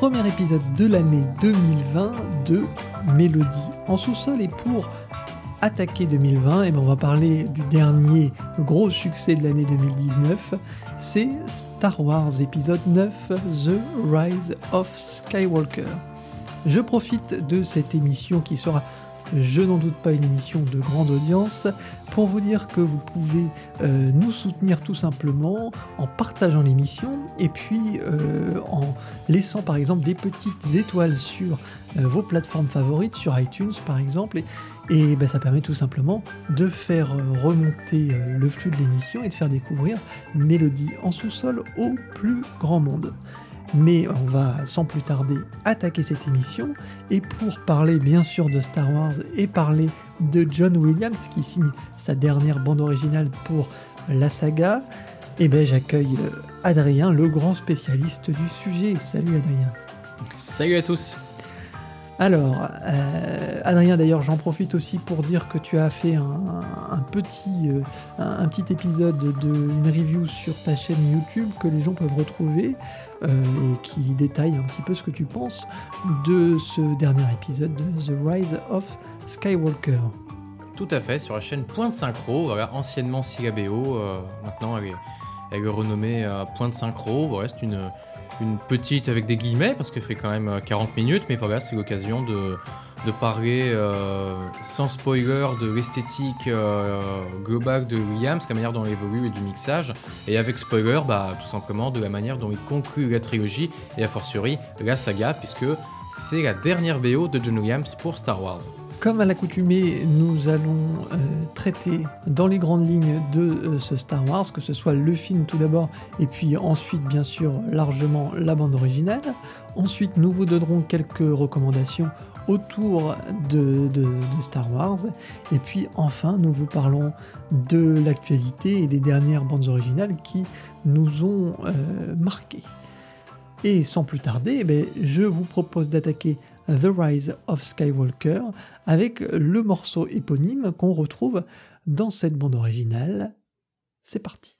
premier épisode de l'année 2020 de Mélodie en sous-sol. Et pour attaquer 2020, et ben on va parler du dernier gros succès de l'année 2019, c'est Star Wars épisode 9, The Rise of Skywalker. Je profite de cette émission qui sera je n'en doute pas une émission de grande audience, pour vous dire que vous pouvez euh, nous soutenir tout simplement en partageant l'émission et puis euh, en laissant par exemple des petites étoiles sur euh, vos plateformes favorites, sur iTunes par exemple, et ben, ça permet tout simplement de faire remonter le flux de l'émission et de faire découvrir Mélodie en sous-sol au plus grand monde. Mais on va sans plus tarder attaquer cette émission et pour parler bien sûr de Star Wars et parler de John Williams qui signe sa dernière bande originale pour la saga, eh ben j'accueille Adrien, le grand spécialiste du sujet. Salut Adrien. Salut à tous. Alors, euh, Adrien, d'ailleurs, j'en profite aussi pour dire que tu as fait un, petit, euh, un, petit épisode d'une review sur ta chaîne YouTube que les gens peuvent retrouver euh, et qui détaille un petit peu ce que tu penses de ce dernier épisode de The Rise of Skywalker. Tout à fait, sur la chaîne Point de Synchro, voilà, anciennement Silabéo, maintenant elle est, elle est renommée Point de Synchro, voilà, c'est une une petite avec des guillemets parce qu'elle fait quand même 40 euh, minutes, mais voilà, c'est l'occasion de, de parler euh, sans spoiler de l'esthétique euh, globale de Williams, la manière dont il évolue et du mixage, et avec spoiler, bah, tout simplement de la manière dont il conclut la trilogie et a fortiori la saga, puisque c'est la dernière BO de John Williams pour Star Wars. Comme à l'accoutumée, nous allons euh, traiter dans les grandes lignes de euh, ce Star Wars, que ce soit le film tout d'abord, et puis ensuite bien sûr largement la bande originale. Ensuite, nous vous donnerons quelques recommandations autour de, Star Wars. Et puis enfin, nous vous parlons de l'actualité et des dernières bandes originales qui nous ont euh, marqués. Et sans plus tarder, eh ben, je vous propose d'attaquer The Rise of Skywalker avec le morceau éponyme qu'on retrouve dans cette bande originale. C'est parti.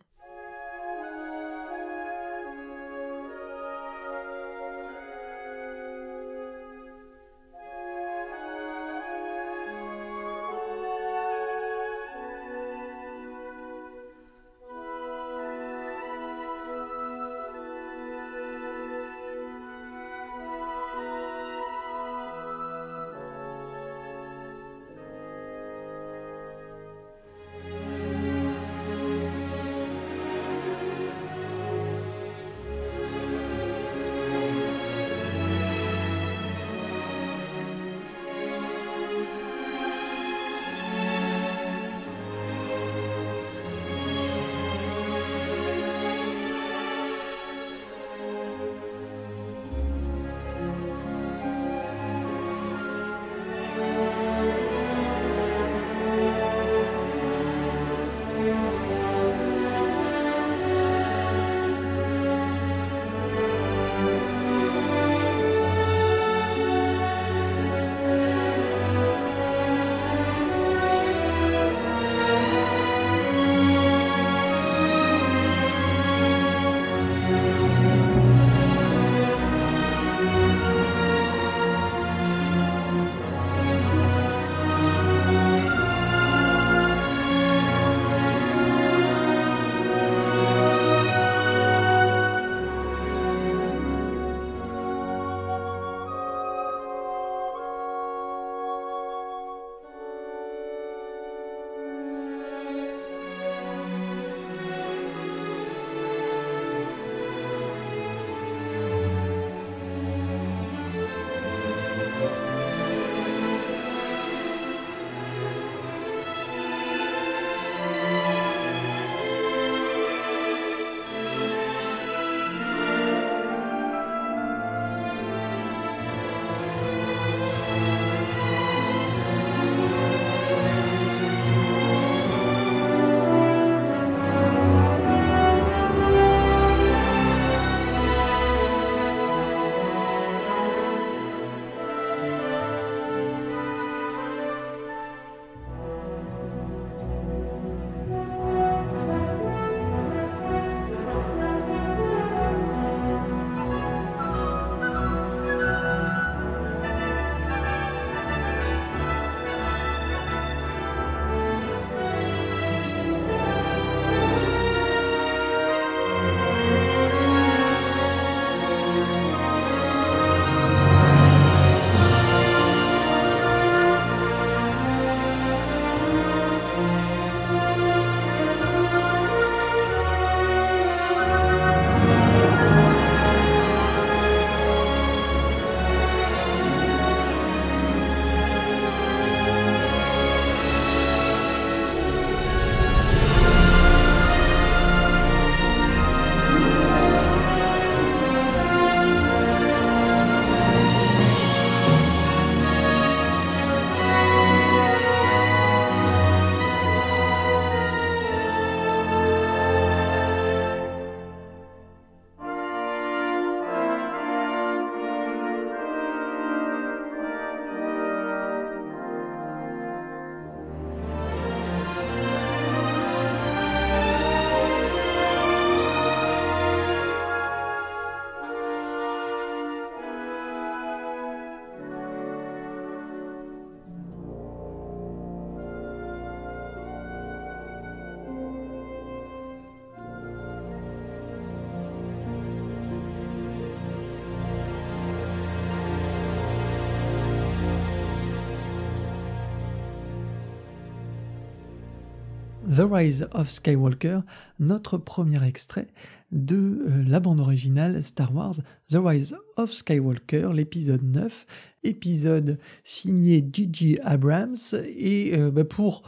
The Rise of Skywalker, notre premier extrait de euh, la bande originale Star Wars The Rise of Skywalker, l'épisode 9, épisode signé Gigi Abrams. Et euh, bah, pour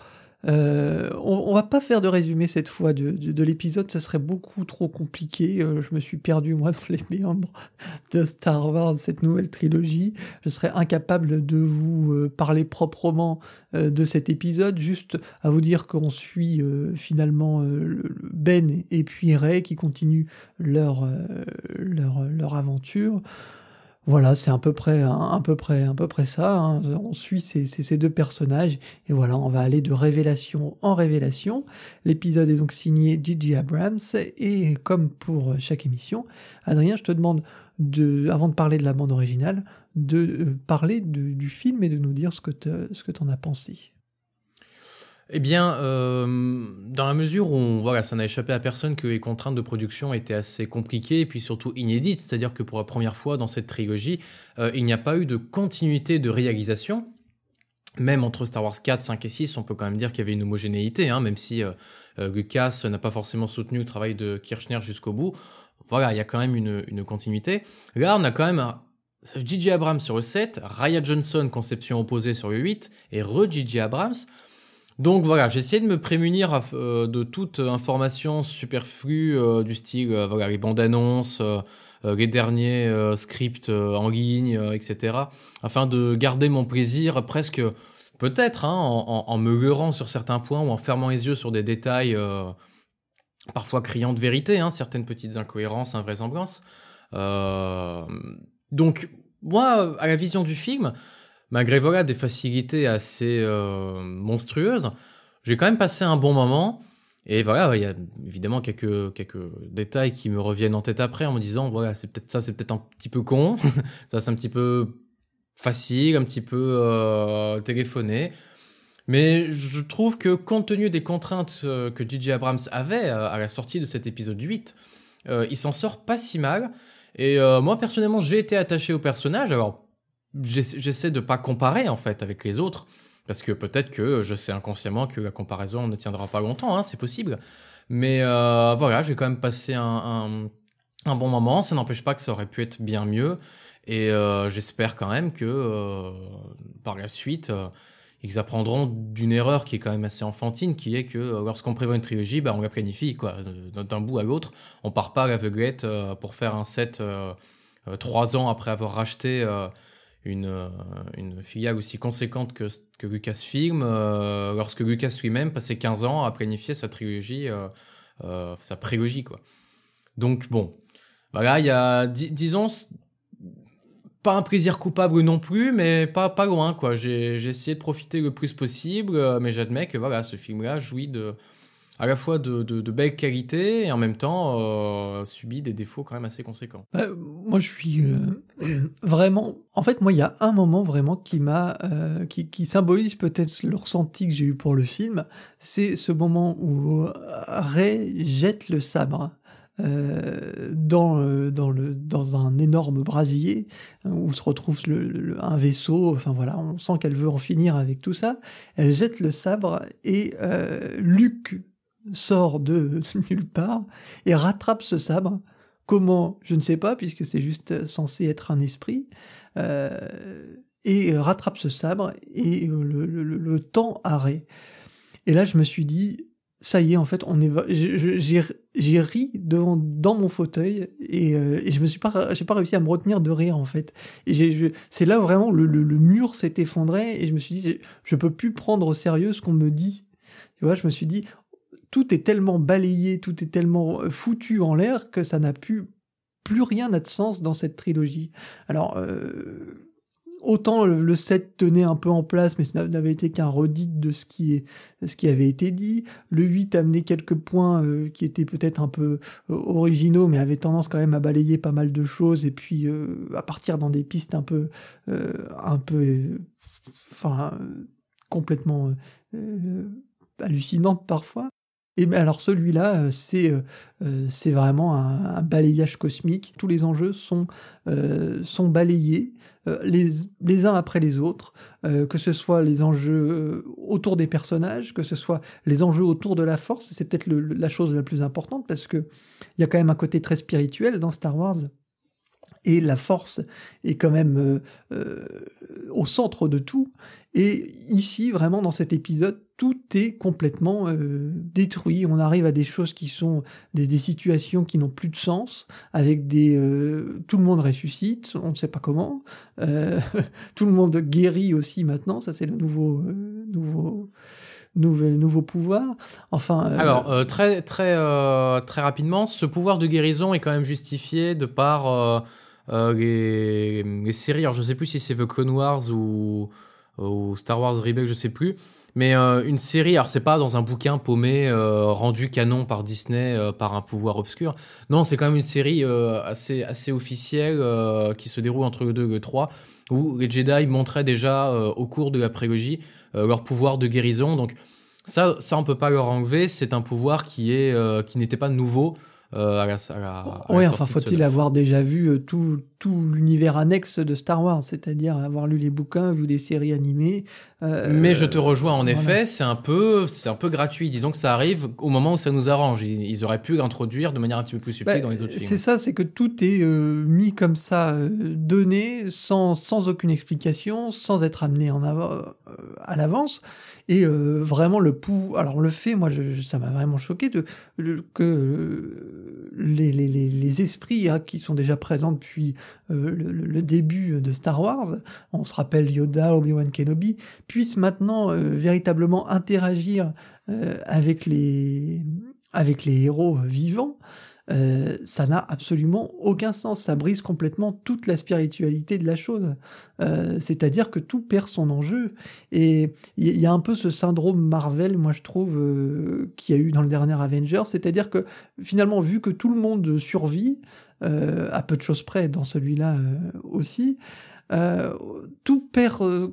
euh, on, va pas faire de résumé cette fois de, l'épisode, ce serait beaucoup trop compliqué. Euh, je me suis perdu moi dans les méandres de Star Wars, cette nouvelle trilogie. Je serais incapable de vous euh, parler proprement de cet épisode, juste à vous dire qu'on suit finalement Ben et puis Ray qui continuent leur, leur, leur aventure. Voilà, c'est à peu près, à peu près, à peu près ça. Hein. On suit ces, ces, deux personnages et voilà, on va aller de révélation en révélation. L'épisode est donc signé Gigi Abrams et comme pour chaque émission, Adrien, je te demande de, avant de parler de la bande originale, de euh, parler du film et de nous dire ce que tu en as pensé. Eh bien, euh, dans la mesure où voilà, ça n'a échappé à personne que les contraintes de production étaient assez compliquées et puis surtout inédites, c'est-à-dire que pour la première fois dans cette trilogie, euh, il n'y a pas eu de continuité de réalisation. Même entre Star Wars 4, 5 et 6, on peut quand même dire qu'il y avait une homogénéité, hein, même si euh, Lucas n'a pas forcément soutenu le travail de Kirchner jusqu'au bout. Voilà, il y a quand même une, une continuité. Là, on a quand même J.J. Abrams sur le 7, Raya Johnson, conception opposée sur le 8, et re-J.J. Abrams. Donc voilà, j'ai essayé de me prémunir euh, de toute information superflue euh, du style euh, voilà, les bandes annonces, les derniers scripts en ligne, etc. Afin de garder mon plaisir presque, peut-être, hein, en, me leurrant sur certains points ou en fermant les yeux sur des détails parfois criants de vérité, hein, certaines petites incohérences, invraisemblances. donc moi, à la vision du film, malgré voilà des facilités assez euh, monstrueuses, j'ai quand même passé un bon moment. Et voilà, il y a évidemment quelques, quelques détails qui me reviennent en tête après en me disant, voilà, c'est peut-être ça, c'est peut-être un petit peu con, ça c'est un petit peu facile, un petit peu euh, téléphoné. Mais je trouve que compte tenu des contraintes euh, que J.J. Abrams avait à la sortie de cet épisode 8, il s'en sort pas si mal. Et moi personnellement, j'ai été attaché au personnage. Alors j'essaie de pas comparer en fait avec les autres parce que peut-être que je sais inconsciemment que la comparaison ne tiendra pas longtemps, hein, c'est possible. Mais euh, voilà, j'ai quand même passé un, bon moment. Ça n'empêche pas que ça aurait pu être bien mieux. Et euh, j'espère quand même que euh, par la suite, ils apprendront d'une erreur qui est quand même assez enfantine, qui est que lorsqu'on prévoit une trilogie, bah, on la planifie quoi, d'un bout à l'autre. On part pas à l'aveuglette pour faire un set trois ans après avoir racheté une, euh, une filiale aussi conséquente que, que Lucasfilm, euh, lorsque Lucas lui-même passait 15 ans à planifier sa trilogie, euh, sa prélogie, quoi. Donc, bon, voilà, il y a, disons, pas un plaisir coupable non plus, mais pas, pas loin, quoi. J'ai essayé de profiter le plus possible, mais j'admets que, voilà, ce film-là jouit de à la fois de, de, belles qualités et en même temps euh, subit des défauts quand même assez conséquents. moi, je suis euh, vraiment. En fait, moi, il y a un moment vraiment qui m'a, euh, qui, qui, symbolise peut-être le ressenti que j'ai eu pour le film. C'est ce moment où Ray jette le sabre. dans, dans, le, dans un énorme brasier où se retrouve le, un vaisseau. Enfin voilà, on sent qu'elle veut en finir avec tout ça. Elle jette le sabre et Luc sort de nulle part et rattrape ce sabre. Comment Je ne sais pas, puisque c'est juste censé être un esprit. Euh, et rattrape ce sabre et le, temps arrête. Et là, je me suis dit, ça y est, en fait, on est. J'ai ri devant, dans mon fauteuil et, euh, et je me suis pas, j'ai pas réussi à me retenir de rire en fait. Et c'est là où vraiment le, mur s'est effondré et je me suis dit, je peux plus prendre au sérieux ce qu'on me dit. Tu vois, je me suis dit, tout est tellement balayé, tout est tellement euh, foutu en l'air que ça n'a plus plus rien n'a de sens dans cette trilogie. Alors euh, autant le 7 tenait un peu en place, mais ça n'avait été qu'un redit de ce qui, avait été dit. Le 8 amenait quelques points euh, qui étaient peut-être un peu originaux, mais avait tendance quand même à balayer pas mal de choses et puis à partir dans des pistes un peu, un peu, enfin, complètement hallucinantes parfois. Et ben, alors celui-là, euh, c'est euh, euh, c'est vraiment un, balayage cosmique. Tous les enjeux sont, balayés les, les uns après les autres, que ce soit les enjeux autour des personnages, que ce soit les enjeux autour de la force. C'est peut-être la chose la plus importante parce que il y a quand même un côté très spirituel dans Star Wars et la force est quand même euh, euh, au centre de tout. Et ici, vraiment, dans cet épisode, tout est complètement euh, détruit. On arrive à des choses qui sont des, situations qui n'ont plus de sens, avec des tout le monde ressuscite, on ne sait pas comment. tout le monde guérit aussi maintenant. Ça, c'est le nouveau nouveau nouveau, nouveau pouvoir. Enfin. Alors très très très rapidement, ce pouvoir de guérison est quand même justifié de par euh, les, séries, alors je sais plus si c'est The Clone Wars ou, Star Wars Rebels, je sais plus. Mais euh, une série, alors c'est pas dans un bouquin paumé euh, rendu canon par Disney par un pouvoir obscur. Non, c'est quand même une série assez assez officielle qui se déroule entre le 2 et le 3 où les Jedi montraient déjà au cours de la prélogie leur pouvoir de guérison. Donc ça ça on peut pas leur enlever, c'est un pouvoir qui est qui n'était pas nouveau euh, oui, enfin, faut-il avoir déjà vu euh, tout, tout l'univers annexe de Star Wars, c'est-à-dire avoir lu les bouquins, vu les séries animées. Euh, Mais je te rejoins en effet, c'est un peu, c'est un peu gratuit. Disons que ça arrive au moment où ça nous arrange. Ils, auraient pu l'introduire de manière un petit peu plus subtile bah, dans les autres films. C'est ça, c'est que tout est mis comme ça, donné, sans, sans aucune explication, sans être amené en à l'avance. Et euh, vraiment, le pouls. Alors, le fait, moi, ça m'a vraiment choqué de, que euh, les, les, les, esprits hein, qui sont déjà présents depuis euh, le, début de Star Wars, on se rappelle Yoda, Obi-Wan Kenobi, puissent maintenant véritablement interagir avec, les, avec les héros vivants. Euh, ça n'a absolument aucun sens. Ça brise complètement toute la spiritualité de la chose. Euh, c'est-à-dire que tout perd son enjeu. Et il y, a un peu ce syndrome Marvel, moi je trouve, euh, qu'il y a eu dans le dernier Avenger. C'est-à-dire que finalement, vu que tout le monde survit, à peu de choses près dans celui-là aussi, tout perd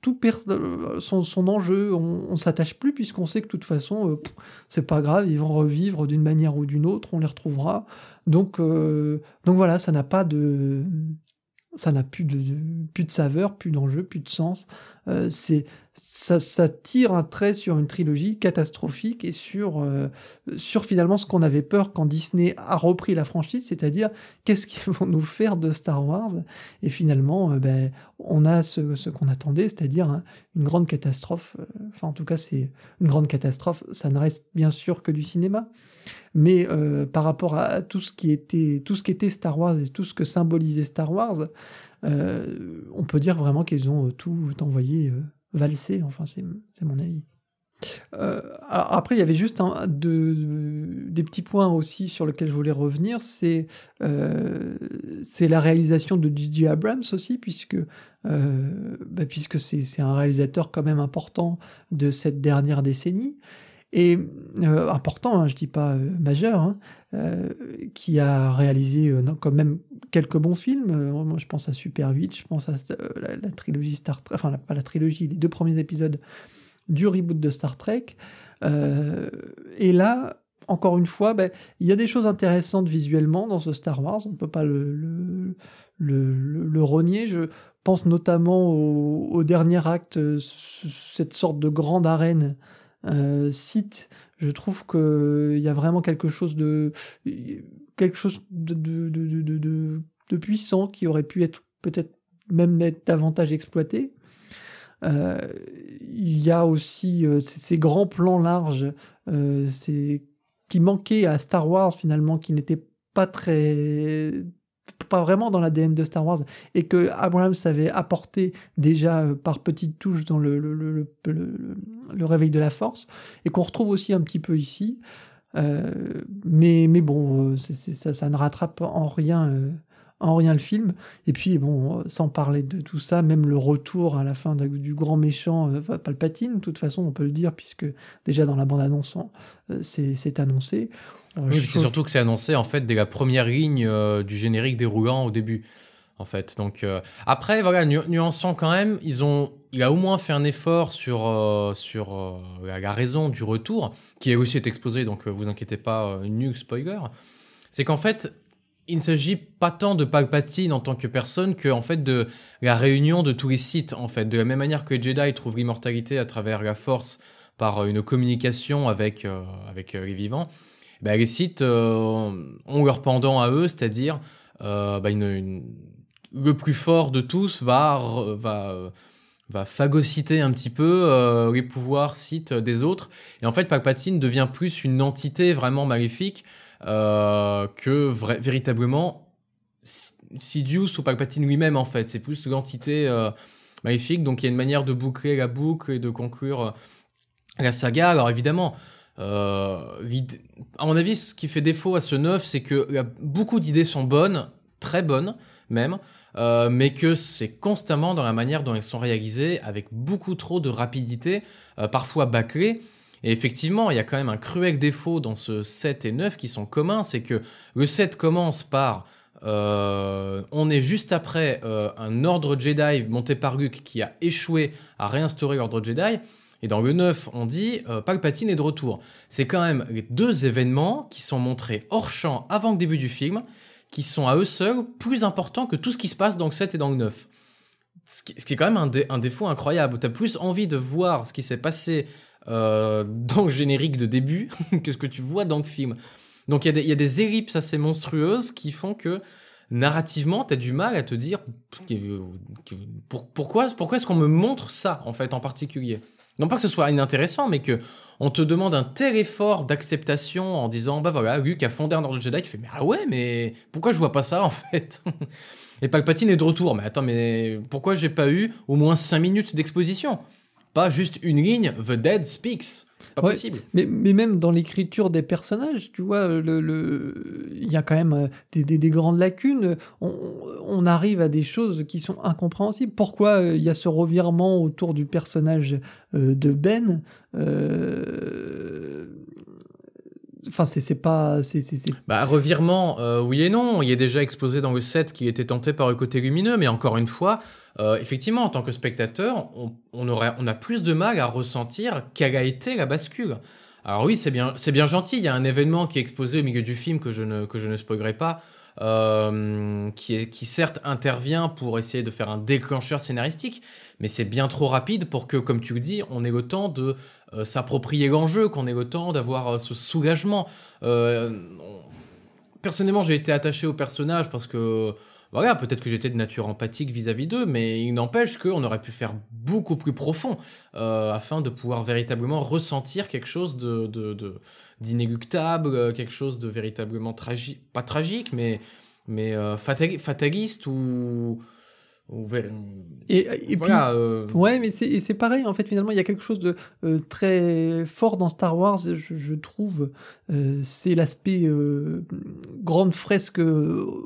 tout perd euh, son, enjeu, on, on s'attache plus puisqu'on sait que de toute façon, euh, c'est pas grave, ils vont revivre d'une manière ou d'une autre, on les retrouvera. Donc, euh, donc voilà, ça n'a pas de, ça n'a plus de, plus de saveur, plus d'enjeu, plus de sens. Euh, c'est ça, ça, tire un trait sur une trilogie catastrophique et sur euh, sur finalement ce qu'on avait peur quand Disney a repris la franchise, c'est-à-dire qu'est-ce qu'ils vont nous faire de Star Wars Et finalement, euh, ben on a ce, ce qu'on attendait, c'est-à-dire une grande catastrophe. Enfin, en tout cas, c'est une grande catastrophe. Ça ne reste bien sûr que du cinéma, mais euh, par rapport à tout ce qui était tout ce qui était Star Wars et tout ce que symbolisait Star Wars, euh, on peut dire vraiment qu'ils ont tout envoyé euh, valser. Enfin, c'est mon avis. après, il y avait juste un, des petits points aussi sur lesquels je voulais revenir. C'est la réalisation de J.J. Abrams aussi, puisque bah, puisque c'est un réalisateur quand même important de cette dernière décennie et euh, important, hein, je dis pas euh, majeur, hein, euh, qui a réalisé quand même quelques bons films. je pense à Super 8, je pense à la, trilogie Star Trek, enfin pas la trilogie, les deux premiers épisodes du reboot de Star Trek. et là, encore une fois, ben, il y a des choses intéressantes visuellement dans ce Star Wars, on ne peut pas le, le, le, renier. Je pense notamment au dernier acte, cette sorte de grande arène euh, site, je trouve qu'il y a vraiment quelque chose de quelque chose de, puissant qui aurait pu être peut-être même être davantage exploité. Euh, il y a aussi euh, ces, grands plans larges qui manquaient à Star Wars finalement, qui n'étaient pas très pas vraiment dans l'ADN de Star Wars et que Abrams avait apporté déjà euh, par petites touches dans le, le, le, le réveil de la force et qu'on retrouve aussi un petit peu ici. Euh, mais, mais bon, euh, ça, ça, ne rattrape en rien, en rien le film. Et puis, bon, sans parler de tout ça, même le retour à la fin du grand méchant Palpatine, de toute façon, on peut le dire, puisque déjà dans la bande-annonce, c'est annoncé. Oui, c'est surtout que c'est annoncé en fait dès la première ligne euh, du générique déroulant au début. En fait, donc euh, après voilà, nuançant quand même, ils ont, il a au moins fait un effort sur euh, sur la, raison du retour, qui a aussi été exposé, donc vous inquiétez pas, nul spoiler. C'est qu'en fait, il ne s'agit pas tant de Palpatine en tant que personne que en fait de la réunion de tous les sites en fait de la même manière que les Jedi trouvent l'immortalité à travers la Force par une communication avec avec les vivants bah, les sites ont leur pendant à eux c'est-à-dire bah, une, le plus fort de tous va va va phagocyter un petit peu euh, les pouvoirs sites des autres. Et en fait, Palpatine devient plus une entité vraiment maléfique euh, que véritablement Sidious ou Palpatine lui-même, en fait. C'est plus l'entité euh, maléfique. Donc il y a une manière de boucler la boucle et de conclure la saga. Alors évidemment, à mon avis, ce qui fait défaut à ce 9, c'est que beaucoup d'idées sont bonnes, très bonnes même. Euh, mais que c'est constamment dans la manière dont elles sont réalisées, avec beaucoup trop de rapidité, euh, parfois bâclées. Et effectivement, il y a quand même un cruel défaut dans ce 7 et 9 qui sont communs, c'est que le 7 commence par... Euh, on est juste après un ordre Jedi monté par Luke qui a échoué à réinstaurer l'ordre Jedi. Et dans le 9, on dit Palpatine est de retour. C'est quand même les deux événements qui sont montrés hors champ avant le début du film qui sont à eux seuls plus importants que tout ce qui se passe dans le 7 et dans le 9. Ce qui, est quand même un, défaut incroyable. Tu as plus envie de voir ce qui s'est passé euh, dans le générique de début que ce que tu vois dans le film. Donc il y, y, a des ellipses assez monstrueuses qui font que narrativement, tu as du mal à te dire pourquoi, pourquoi est-ce qu'on me montre ça en fait en particulier? Non pas que ce soit inintéressant, mais que on te demande un tel effort d'acceptation en disant bah voilà, Luke a fondé un ordre Jedi, tu fais mais ah ouais, mais pourquoi je vois pas ça en fait Et Palpatine est de retour, mais attends, mais pourquoi j'ai pas eu au moins 5 minutes d'exposition? Pas juste une ligne, The Dead Speaks. Pas possible. Mais, mais, même dans l'écriture des personnages, tu vois, le, le, il y a quand même euh, des, des, des grandes lacunes. On, on, arrive à des choses qui sont incompréhensibles. Pourquoi euh, il y a ce revirement autour du personnage euh, de Ben euh, Enfin, c'est pas. Bah, revirement, euh, oui et non. Il est déjà exposé dans le set qu'il était tenté par le côté lumineux, mais encore une fois, euh, effectivement, en tant que spectateur, on, aurait, on a plus de mal à ressentir quelle a été la bascule. Alors oui, c'est bien, c'est bien gentil. Il y a un événement qui est exposé au milieu du film que je ne, que je ne spoilerai pas, euh, qui, certes intervient pour essayer de faire un déclencheur scénaristique, mais c'est bien trop rapide pour que, comme tu le dis, on ait le temps de euh, s'approprier l'enjeu, qu'on ait le temps d'avoir euh, ce soulagement. Personnellement, j'ai été attaché au personnage parce que, voilà, peut-être que j'étais de nature empathique vis-à-vis d'eux, mais il n'empêche qu'on aurait pu faire beaucoup plus profond afin de pouvoir véritablement ressentir quelque chose de, d'inéluctable, quelque chose de véritablement tragique, pas tragique, mais, mais fataliste ou et, et puis, euh, ouais, mais c'est pareil en fait. Finalement, il y a quelque chose de euh, très fort dans Star Wars, je, trouve. Euh, c'est l'aspect grande fresque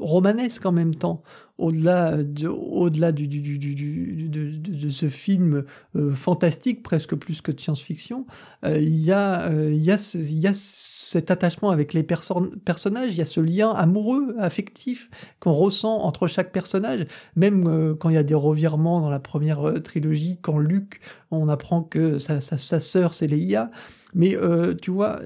romanesque en même temps. Au-delà de, au-delà du, du, du, du de, de, ce film fantastique, presque plus que de science-fiction, il y a, il y a, il y a cet attachement avec les personnages, il y a ce lien amoureux, affectif qu'on ressent entre chaque personnage, même euh, quand il y a des revirements dans la première euh, trilogie, quand Luke, on apprend que sa, sa, sa sœur c'est Leia, mais euh, tu vois,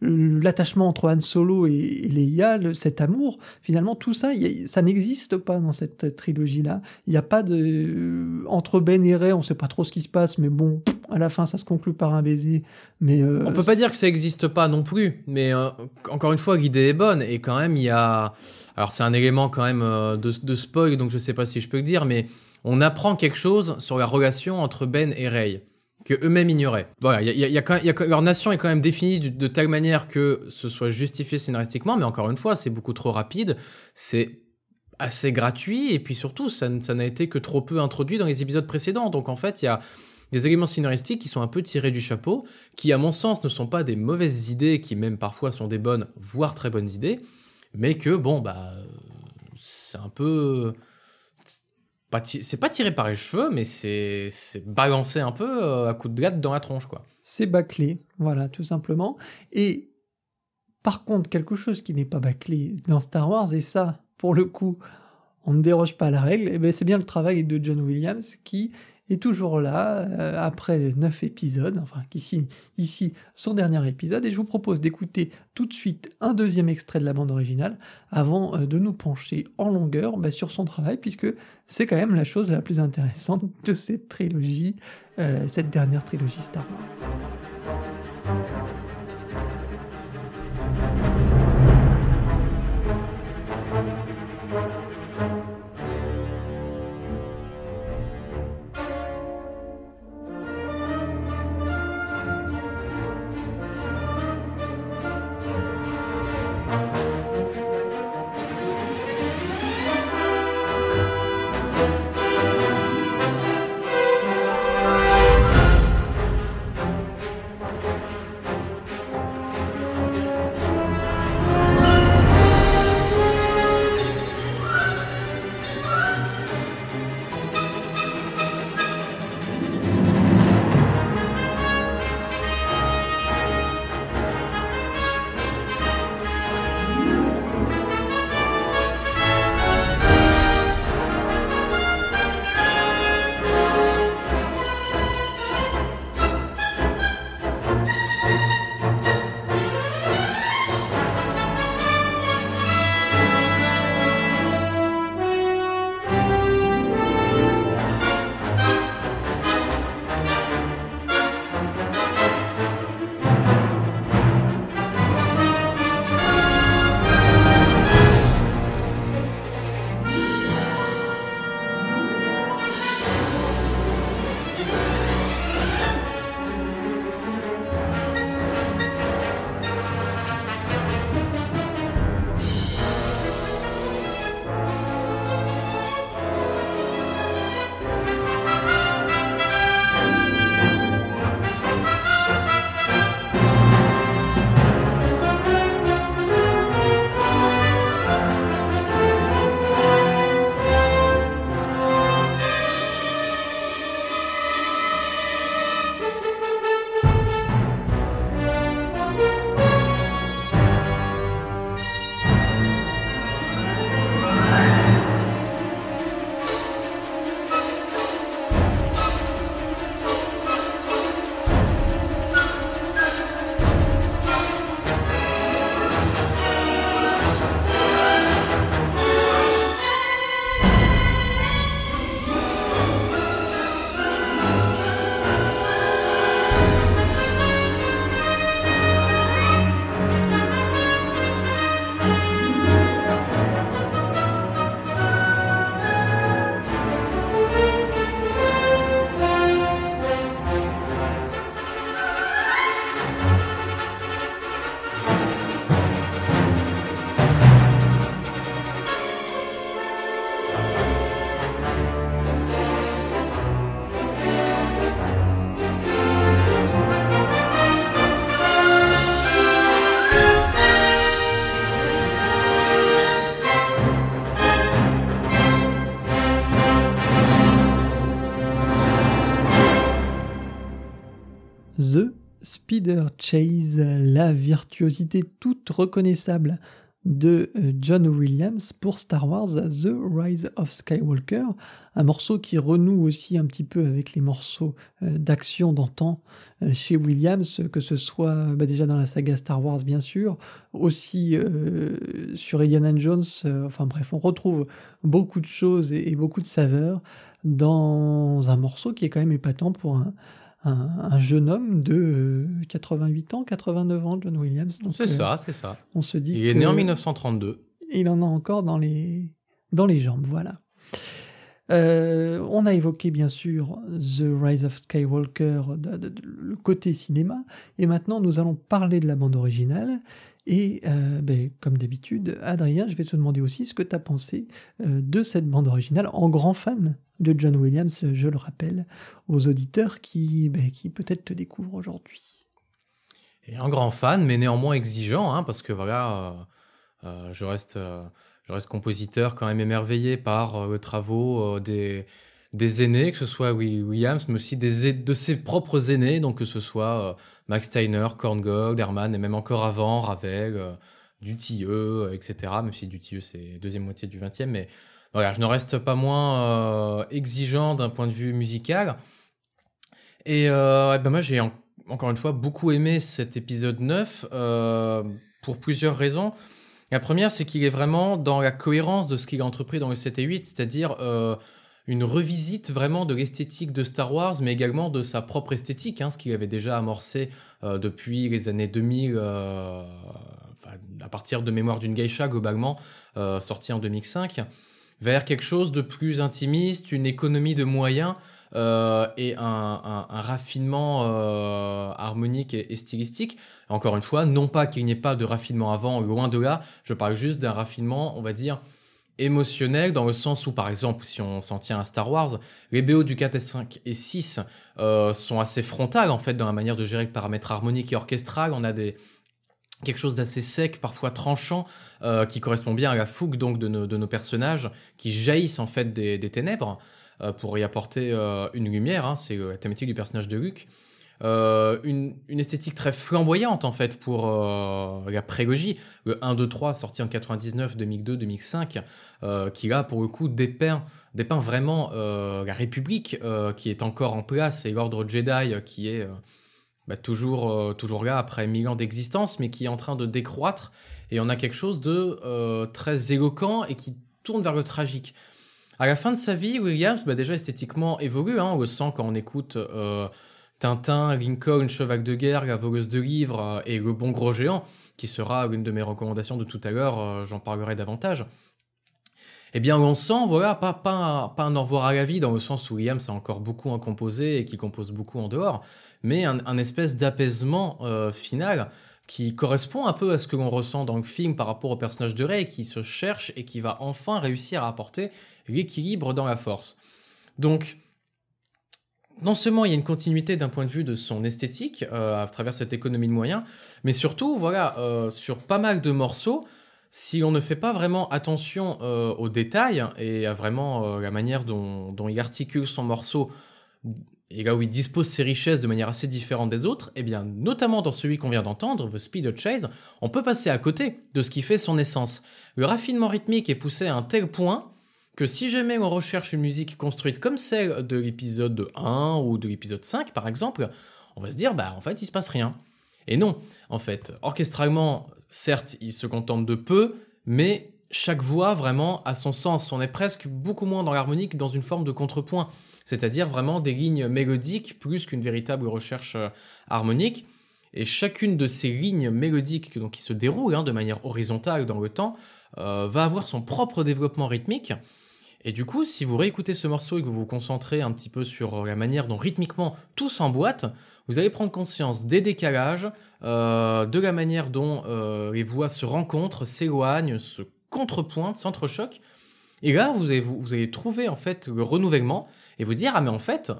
l'attachement entre Han Solo et, et Leia, cet amour, finalement, tout ça, ça n'existe pas dans cette trilogie-là. Il n'y a pas de... Euh, entre Ben et Rey, on ne sait pas trop ce qui se passe, mais bon, à la fin, ça se conclut par un baiser. Mais euh, on peut pas dire que ça n'existe pas non plus, mais euh, encore une fois, l'idée est bonne, et quand même, il y a... Alors c'est un élément quand même de, de spoil, donc je sais pas si je peux le dire, mais on apprend quelque chose sur la relation entre Ben et Rey que eux-mêmes ignoraient. Voilà, y y a, leur nation est quand même définie de, telle manière que ce soit justifié scénaristiquement, mais encore une fois, c'est beaucoup trop rapide, c'est assez gratuit, et puis surtout, ça, ça n'a été que trop peu introduit dans les épisodes précédents. Donc en fait, il y a des éléments scénaristiques qui sont un peu tirés du chapeau, qui à mon sens ne sont pas des mauvaises idées, qui même parfois sont des bonnes, voire très bonnes idées, mais que bon, bah, c'est un peu c'est pas tiré par les cheveux, mais c'est balancé un peu euh, à coup de glatte dans la tronche, quoi. C'est bâclé, voilà, tout simplement. Et par contre, quelque chose qui n'est pas bâclé dans Star Wars, et ça, pour le coup, on ne déroge pas à la règle, eh ben c'est bien le travail de John Williams qui est toujours là, euh, après neuf épisodes, enfin ici, ici son dernier épisode, et je vous propose d'écouter tout de suite un deuxième extrait de la bande originale, avant euh, de nous pencher en longueur bah, sur son travail, puisque c'est quand même la chose la plus intéressante de cette trilogie, euh, cette dernière trilogie Star Wars. Virtuosité toute reconnaissable de euh, John Williams pour Star Wars The Rise of Skywalker, un morceau qui renoue aussi un petit peu avec les morceaux euh, d'action d'antan euh, chez Williams, que ce soit bah, déjà dans la saga Star Wars bien sûr, aussi sur Indiana Jones, enfin bref, on retrouve beaucoup de choses et beaucoup de saveurs dans un morceau qui est quand même épatant pour un, un, jeune homme de 88 euh, ans, 89 ans, John Williams. C'est ça, c'est ça. On se dit Il est né en 1932. Il en a encore dans les, dans les jambes, voilà. Euh, on a évoqué bien sûr The Rise of Skywalker, le côté cinéma, et maintenant nous allons parler de la bande originale. Et euh, ben, comme d'habitude, Adrien, je vais te demander aussi ce que tu as pensé de cette bande originale en grand fan de John Williams, je le rappelle, aux auditeurs qui, ben, qui peut-être te découvrent aujourd'hui. Et un grand fan, mais néanmoins exigeant, hein, parce que voilà, euh, euh, je, reste, euh, je reste compositeur quand même émerveillé par les travaux des, des aînés, que ce soit Williams, mais aussi des, de ses propres aînés, donc que ce soit Max Steiner, Korngold, Herman, et même encore avant, Ravel, du Tilleux, etc. Même si du Tilleux, c'est deuxième moitié du 20e, mais voilà, je ne reste pas moins exigeant d'un point de vue musical. Et, ben moi, j'ai encore une fois beaucoup aimé cet épisode 9 pour plusieurs raisons. La première, c'est qu'il est vraiment dans la cohérence de ce qu'il a entrepris dans le 7 et 8, c'est-à-dire euh, une revisite vraiment de l'esthétique de Star Wars, mais également de sa propre esthétique, hein, ce qu'il avait déjà amorcé euh, depuis les années 2000, euh, à partir de Mémoire d'une geisha globalement, sorti en 2005, vers quelque chose de plus intimiste, une économie de moyens. Euh, et un, raffinement euh, harmonique et, stylistique. Encore une fois, non pas qu'il n'y ait pas de raffinement avant, loin de là, je parle juste d'un raffinement, on va dire, émotionnel, dans le sens où, par exemple, si on s'en tient à Star Wars, les BO du 4 et 5 et 6 euh, sont assez frontales, en fait, dans la manière de gérer le paramètre harmonique et orchestral. On a des quelque chose d'assez sec, parfois tranchant, qui correspond bien à la fougue donc de nos, personnages, qui jaillissent en fait des ténèbres. Euh, pour y apporter euh, une lumière. Hein, c'est la thématique du personnage de Luke. Euh, une, esthétique très flamboyante en fait pour la prélogie, le 1, 2, 3 sorti en 99, 2002, 2005, qui là pour le coup dépeint, dépeint vraiment la République qui est encore en place et l'ordre Jedi qui est bah, toujours, toujours là après mille ans d'existence mais qui est en train de décroître et on a quelque chose de très éloquent et qui tourne vers le tragique. À la fin de sa vie, Williams, bah déjà esthétiquement évolue. Hein, on le sent quand on écoute euh, Tintin, Lincoln, Cheval de guerre, La voleuse de livres euh, et Le bon gros géant, qui sera l'une de mes recommandations de tout à l'heure. Euh, j'en parlerai davantage. Eh bien, on sent, voilà, pas, pas, pas un au revoir à la vie, dans le sens où Williams a encore beaucoup à composer et qui compose beaucoup en dehors, mais un, espèce d'apaisement final qui correspond un peu à ce que l'on ressent dans le film par rapport au personnage de Rey, qui se cherche et qui va enfin réussir à apporter l'équilibre dans la force. Donc, non seulement il y a une continuité d'un point de vue de son esthétique euh, à travers cette économie de moyens, mais surtout, voilà, euh, sur pas mal de morceaux, si on ne fait pas vraiment attention euh, aux détails et à vraiment la manière dont, il articule son morceau et là où il dispose ses richesses de manière assez différente des autres, eh bien, notamment dans celui qu'on vient d'entendre, The Speed of Chase, on peut passer à côté de ce qui fait son essence. Le raffinement rythmique est poussé à un tel point que si jamais on recherche une musique construite comme celle de l'épisode 1 ou de l'épisode 5 par exemple, on va se dire bah en fait il se passe rien. Et non, en fait, orchestralement, certes, il se contente de peu, mais chaque voix vraiment a son sens. On est presque beaucoup moins dans l'harmonique, dans une forme de contrepoint, c'est-à-dire vraiment des lignes mélodiques plus qu'une véritable recherche euh, harmonique. Et chacune de ces lignes mélodiques donc, qui se déroulent hein, de manière horizontale dans le temps euh, va avoir son propre développement rythmique et du coup, si vous réécoutez ce morceau et que vous vous concentrez un petit peu sur la manière dont rythmiquement tout s'emboîte, vous allez prendre conscience des décalages, euh, de la manière dont euh, les voix se rencontrent, s'éloignent, se contrepointent, s'entrechoquent. Et là, vous allez, vous, allez trouver en fait le renouvellement et vous dire ah mais en fait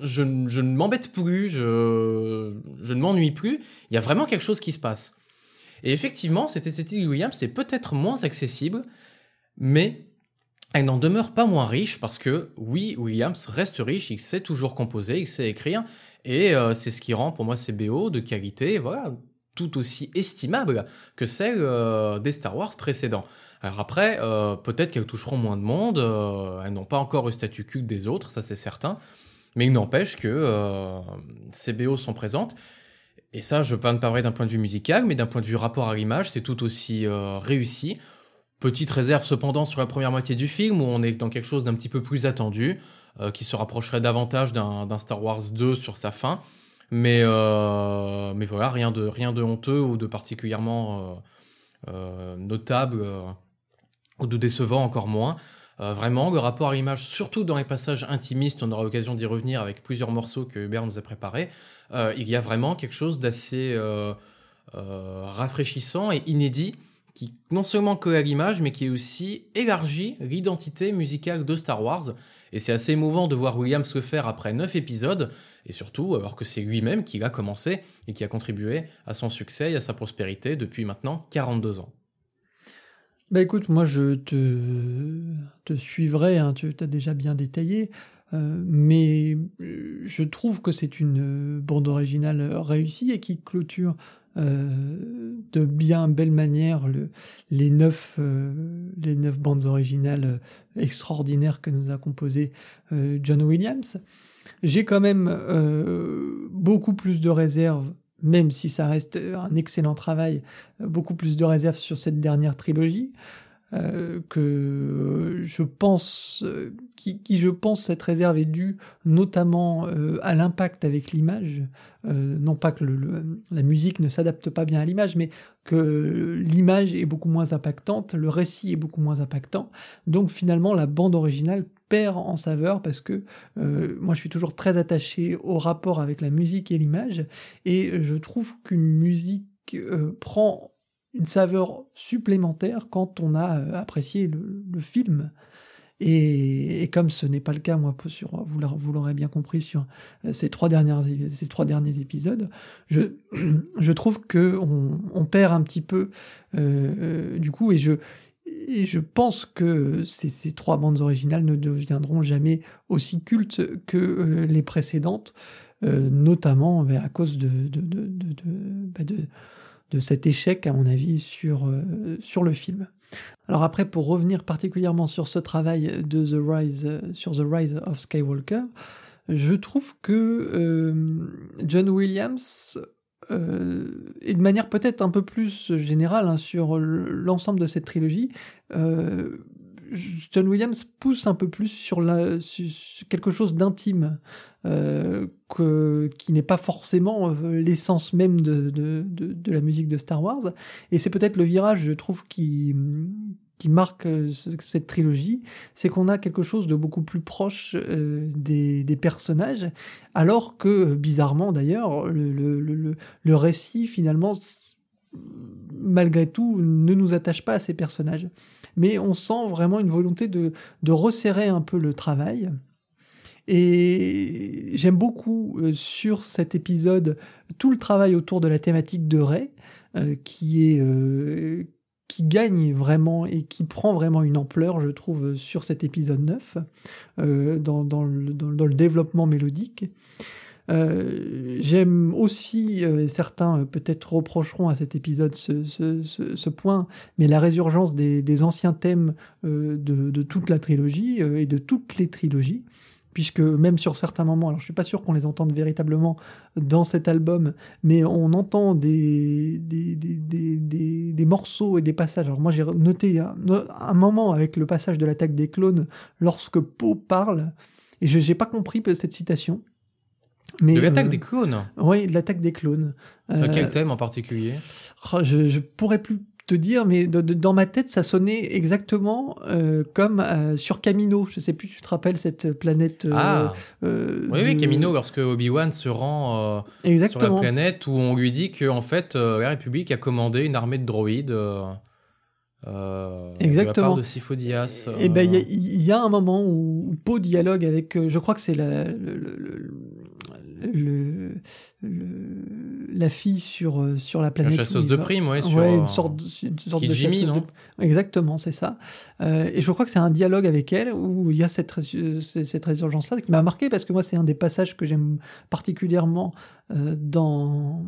je, ne m'embête plus, je, je ne m'ennuie plus. Il y a vraiment quelque chose qui se passe. Et effectivement, cette esthétique de Williams c'est peut-être moins accessible, mais elle n'en demeure pas moins riche parce que oui, Williams reste riche, il sait toujours composer, il sait écrire, et euh, c'est ce qui rend pour moi ces BO de qualité, voilà, tout aussi estimable que celles euh, des Star Wars précédents. Alors après, euh, peut-être qu'elles toucheront moins de monde, elles n'ont pas encore le statut culte des autres, ça c'est certain, mais il n'empêche que ces BO sont présentes. Et ça, je peux pas parler d'un point de vue musical, mais d'un point de vue rapport à l'image, c'est tout aussi réussi. Petite réserve cependant sur la première moitié du film où on est dans quelque chose d'un petit peu plus attendu, euh, qui se rapprocherait davantage d'un Star Wars 2 sur sa fin. Mais, euh, mais voilà, rien de, rien de honteux ou de particulièrement euh, notable ou de décevant encore moins. vraiment, le rapport à l'image, surtout dans les passages intimistes, on aura l'occasion d'y revenir avec plusieurs morceaux que Hubert nous a préparés, il y a vraiment quelque chose d'assez rafraîchissant et inédit qui non seulement colle l'image, mais qui aussi élargit l'identité musicale de Star Wars. Et c'est assez émouvant de voir Williams le faire après 9 épisodes, et surtout alors que c'est lui-même qui l'a commencé et qui a contribué à son succès et à sa prospérité depuis maintenant 42 ans. Bah écoute, moi je te, te suivrai, hein, tu as déjà bien détaillé, euh, mais je trouve que c'est une bande originale réussie et qui clôture de bien belle manière le, les neuf les neuf bandes originales extraordinaires que nous a composé John Williams. J'ai quand même beaucoup plus de réserves même si ça reste un excellent travail, beaucoup plus de réserves sur cette dernière trilogie. Euh, que je pense, euh, qui, qui, je pense cette réserve est due notamment euh, à l'impact avec l'image. non pas que le, la musique ne s'adapte pas bien à l'image, mais que l'image est beaucoup moins impactante, le récit est beaucoup moins impactant. Donc finalement, la bande originale perd en saveur parce que moi je suis toujours très attaché au rapport avec la musique et l'image, et je trouve qu'une musique prend une saveur supplémentaire quand on a euh, apprécié le, film. Et, comme ce n'est pas le cas, moi, sur, vous l'aurez bien compris sur euh, ces trois, dernières, ces trois derniers épisodes, je, je trouve que on, perd un petit peu euh, du coup, et je, je pense que ces, trois bandes originales ne deviendront jamais aussi cultes que les précédentes, notamment ben, à cause de, bah, de cet échec, à mon avis, sur, euh, sur le film. Alors après, pour revenir particulièrement sur ce travail de The Rise, euh, sur The Rise of Skywalker, je trouve que euh, John Williams, et de manière peut-être un peu plus générale hein, sur l'ensemble de cette trilogie, John Williams pousse un peu plus sur, la, quelque chose d'intime, qui n'est pas forcément euh, l'essence même de, de, de, la musique de Star Wars. Et c'est peut-être le virage, je trouve, qui, qui marque euh, cette trilogie, c'est qu'on a quelque chose de beaucoup plus proche des, des, personnages, alors que, bizarrement d'ailleurs, le, le, le, le récit, finalement, malgré tout, ne nous attache pas à ces personnages mais on sent vraiment une volonté de, resserrer un peu le travail. Et j'aime beaucoup euh, sur cet épisode tout le travail autour de la thématique de Ray, euh, qui est euh, qui gagne vraiment et qui prend vraiment une ampleur, je trouve, sur cet épisode 9, dans, dans, le, développement mélodique. Euh, j'aime aussi, euh, certains euh, peut-être reprocheront à cet épisode ce, ce, ce, point, mais la résurgence des, des anciens thèmes de, de, toute la trilogie et de toutes les trilogies puisque même sur certains moments, alors je suis pas sûr qu'on les entende véritablement dans cet album, mais on entend des, des, des, des, des morceaux et des passages. Alors moi j'ai noté un, un, moment avec le passage de l'attaque des clones lorsque Poe parle, et je n'ai pas compris cette citation de l'attaque euh, des clones? Oui, de l'attaque des clones. Euh, quel thème en particulier? oh, je, je pourrais plus te dire, mais dans ma tête, ça sonnait exactement euh, comme sur Camino. Je sais plus, tu te rappelles cette planète. ah. oui, oui, Camino, lorsque Obi-Wan se rend sur la planète où on lui dit que en fait, la République a commandé une armée de droïdes. Euh, Exactement. De, de Sifo-Dyas. Et ben il y, a un moment où, où Poe dialogue avec, je crois que c'est la, le, le, la fille sur, euh, sur la planète. La chasseuse de prime, ouais, sur, une sorte, une sorte de chasseuse de... Exactement, c'est ça. Euh, et je crois que c'est un dialogue avec elle où il y a cette, cette résurgence-là qui m'a marqué parce que moi, c'est un des passages que j'aime particulièrement euh, dans,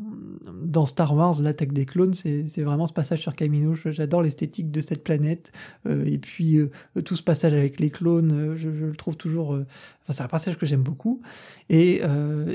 dans Star Wars, l'attaque des clones. C'est vraiment ce passage sur Camino. J'adore l'esthétique de cette planète. et puis, tout ce passage avec les clones, je, le trouve toujours. Enfin, c'est un passage que j'aime beaucoup. Et,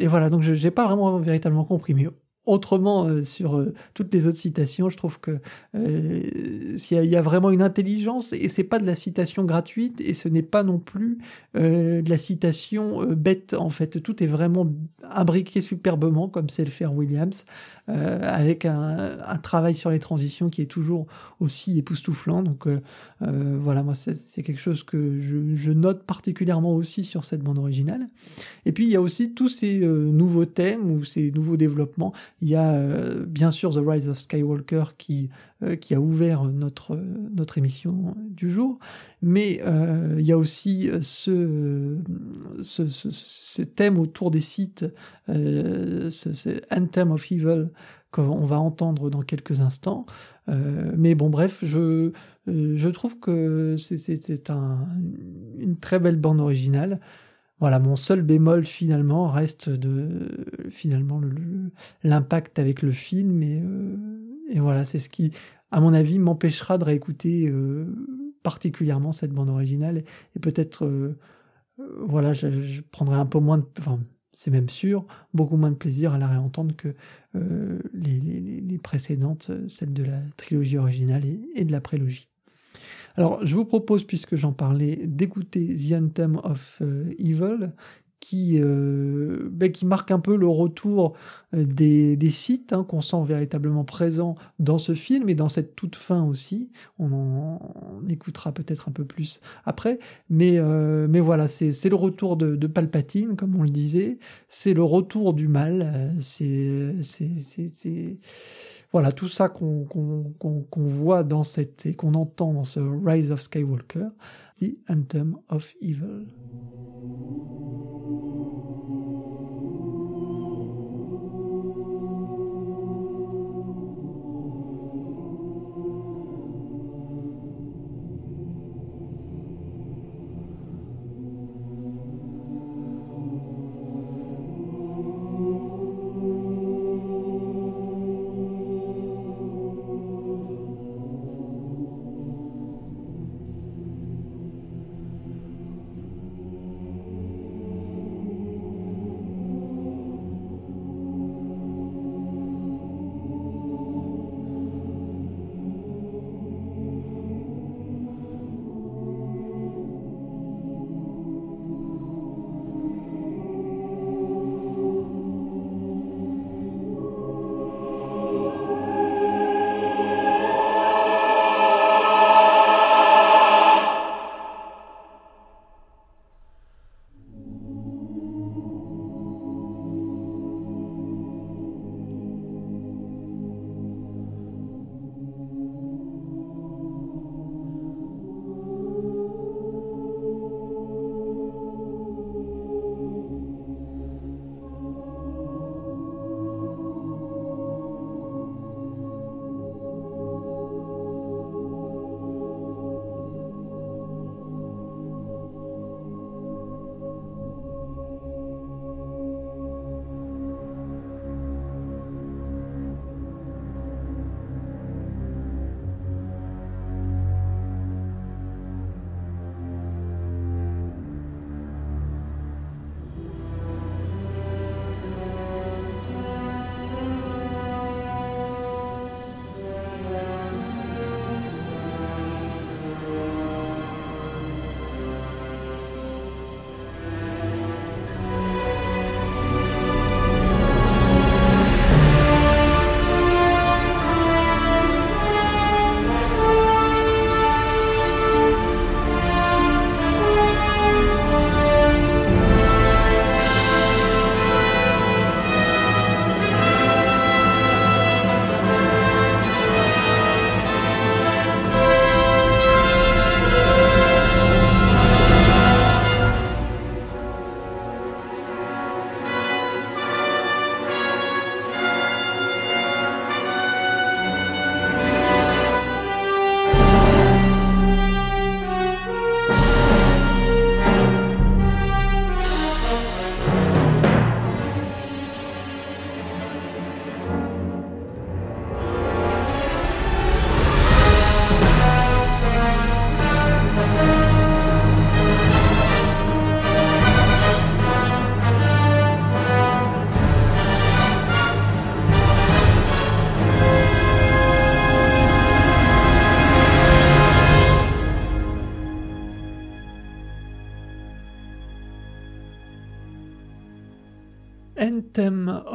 voilà, donc je n'ai pas vraiment véritablement compris. Mais autrement euh, sur euh, toutes les autres citations. Je trouve que euh, s'il y, a vraiment une intelligence et c'est pas de la citation gratuite et ce n'est pas non plus de la citation bête en fait. Tout est vraiment imbriqué superbement comme c'est le faire Williams avec un, travail sur les transitions qui est toujours aussi époustouflant. Donc voilà, moi c'est quelque chose que je, je, note particulièrement aussi sur cette bande originale. Et puis il y a aussi tous ces nouveaux thèmes ou ces nouveaux développements. Il y a euh, bien sûr The Rise of Skywalker qui, euh, qui a ouvert notre, notre émission du jour, mais euh, il y a aussi ce, ce, ce, thème autour des sites, ce, Anthem of Evil qu'on va entendre dans quelques instants. mais bon, bref, je, je trouve que c'est un, une très belle bande originale. voilà, mon seul bémol finalement reste de finalement l'impact avec le film et, et voilà, c'est ce qui, à mon avis, m'empêchera de réécouter particulièrement cette bande originale et, peut-être voilà, je, prendrai un peu moins de, c'est même sûr, beaucoup moins de plaisir à la réentendre que euh, les, précédentes, celles de la trilogie originale et, de la prélogie. Alors, je vous propose, puisque j'en parlais, d'écouter The Anthem of euh, Evil, qui, euh, ben, qui marque un peu le retour euh, des, sites hein, qu'on sent véritablement présents dans ce film et dans cette toute fin aussi. On en écoutera peut-être un peu plus après. Mais, euh, voilà, c'est le retour de, Palpatine, comme on le disait. C'est le retour du mal. C'est voilà tout ça qu'on voit dans cette et qu'on entend dans ce Rise of Skywalker, The Anthem of Evil.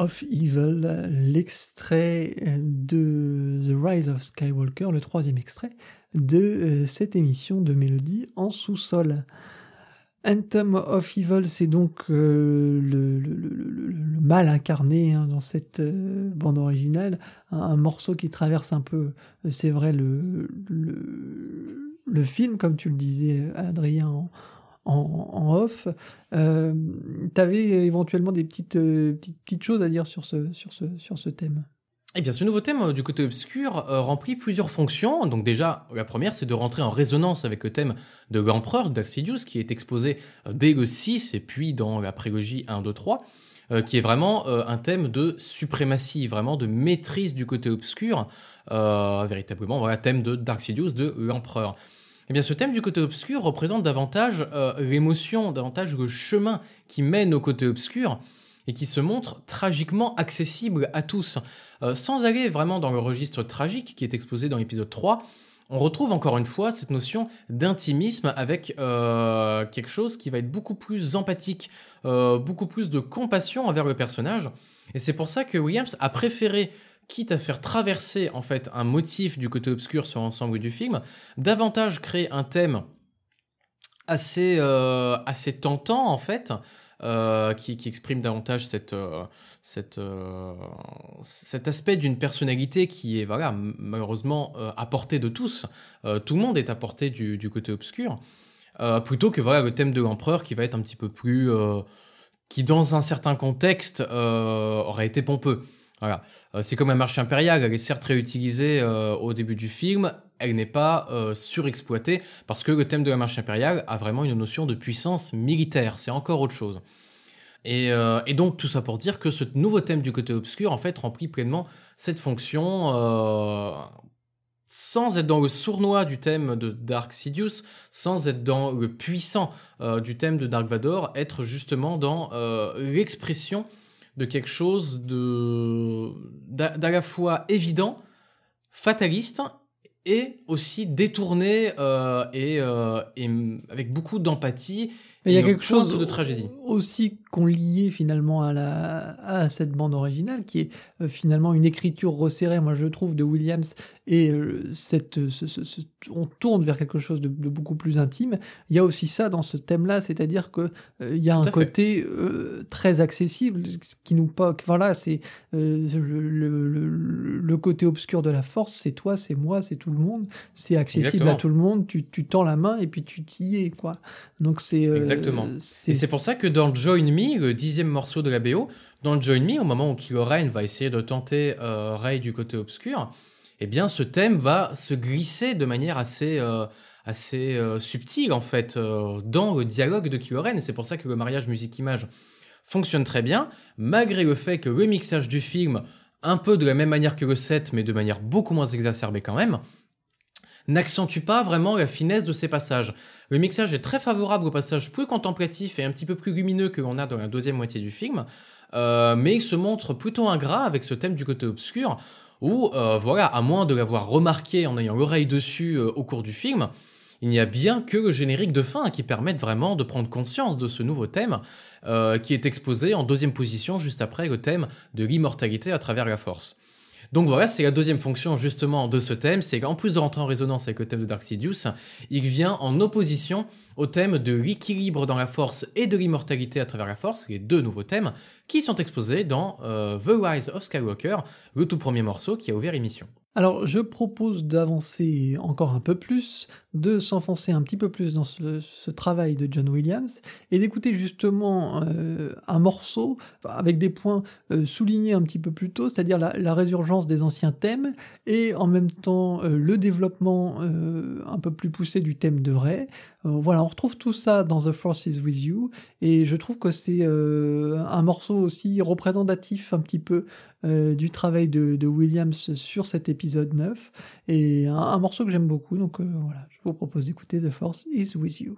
Of Evil, l'extrait de The Rise of Skywalker, le troisième extrait de euh, cette émission de Mélodie en sous-sol. Anthem of Evil, c'est donc euh, le, mal incarné hein, dans cette euh, bande originale, un, morceau qui traverse un peu, c'est vrai, le, film, comme tu le disais, Adrien, en, en, off. Euh, tu avais éventuellement des petites, euh, petites, petites, choses à dire sur ce, sur ce, sur ce thème? Eh bien, ce nouveau thème euh, du côté obscur euh, remplit plusieurs fonctions. Donc déjà, la première, c'est de rentrer en résonance avec le thème de l'empereur d'Axidius, qui est exposé dès le 6 et puis dans la prélogie 1, 2, 3, qui est vraiment un thème de suprématie, vraiment de maîtrise du côté obscur, véritablement, voilà, thème de Darksidious, de l'empereur. Eh bien, ce thème du côté obscur représente davantage l'émotion, davantage le chemin qui mène au côté obscur, et qui se montre tragiquement accessible à tous. Euh, sans aller vraiment dans le registre tragique qui est exposé dans l'épisode 3, on retrouve encore une fois cette notion d'intimisme avec euh, quelque chose qui va être beaucoup plus empathique, euh, beaucoup plus de compassion envers le personnage. Et c'est pour ça que Williams a préféré, quitte à faire traverser en fait un motif du côté obscur sur l'ensemble du film, davantage créer un thème assez, assez tentant en fait, euh, qui, exprime davantage cette, euh, cette, euh, cet aspect d'une personnalité qui est voilà, malheureusement à portée de tous. tout le monde est à portée du, du côté obscur. plutôt que voilà, le thème de l'empereur qui va être un petit peu plus... qui dans un certain contexte aurait été pompeux. Voilà. c'est comme un marché impérial, elle est certes réutilisée au début du film, elle n'est pas surexploitée parce que le thème de la marche impériale a vraiment une notion de puissance militaire, c'est encore autre chose. Et, donc tout ça pour dire que ce nouveau thème du côté obscur en fait remplit pleinement cette fonction sans être dans le sournois du thème de Dark Sidious, sans être dans le puissant du thème de Dark Vador, être justement dans l'expression de quelque chose de d'à la fois évident, fataliste et aussi détourné euh, et, euh, et, avec beaucoup d'empathie. Il y a quelque chose de tragédie aussi qu'on liait finalement à, la, à cette bande originale, qui est euh, finalement une écriture resserrée, moi je trouve, de Williams, et cette, on tourne vers quelque chose de, beaucoup plus intime. Il y a aussi ça dans ce thème-là, c'est-à-dire que il y a un côté très accessible, ce qui nous pas, voilà, c'est le, le, le, côté obscur de la force, c'est toi, c'est moi, c'est tout le monde, c'est accessible à tout le monde, tu, tu, tends la main et puis tu t'y es, quoi. Donc c'est euh, exactement. Et c'est pour ça que dans Join Me, le dixième morceau de la BO, dans Join Me, au moment où Kylo va essayer de tenter euh, Rey du côté obscur, eh bien ce thème va se glisser de manière assez euh, assez euh, subtile en fait dans le dialogue de Kylo c'est pour ça que le mariage musique-image fonctionne très bien, malgré le fait que le mixage du film un peu de la même manière que le set, mais de manière beaucoup moins exacerbée quand même, n'accentue pas vraiment la finesse de ces passages. Le mixage est très favorable aux passages plus contemplatifs et un petit peu plus lumineux que l'on a dans la deuxième moitié du film, euh, mais il se montre plutôt ingrat avec ce thème du côté obscur, où, euh, voilà, à moins de l'avoir remarqué en ayant l'oreille dessus euh, au cours du film, il n'y a bien que le générique de fin qui permette vraiment de prendre conscience de ce nouveau thème, qui est exposé en deuxième position juste après le thème de l'immortalité à travers la force. Donc voilà, c'est la deuxième fonction justement de ce thème, c'est qu'en plus de rentrer en résonance avec le thème de Dark Sidious, il vient en opposition au thème de l'équilibre dans la force et de l'immortalité à travers la force, les deux nouveaux thèmes qui sont exposés dans euh, The Rise of Skywalker, le tout premier morceau qui a ouvert l'émission. Alors je propose d'avancer encore un peu plus, de s'enfoncer un petit peu plus dans ce, travail de John Williams et d'écouter justement euh, un morceau avec des points euh, soulignés un petit peu plus tôt, c'est-à-dire la, résurgence des anciens thèmes et en même temps euh, le développement un peu plus poussé du thème de Ray. voilà, on retrouve tout ça dans The Force is With You et je trouve que c'est un morceau aussi représentatif un petit peu du travail de, Williams sur cet épisode 9 et un, morceau que j'aime beaucoup. Donc voilà, je vous propose d'écouter The Force is with you.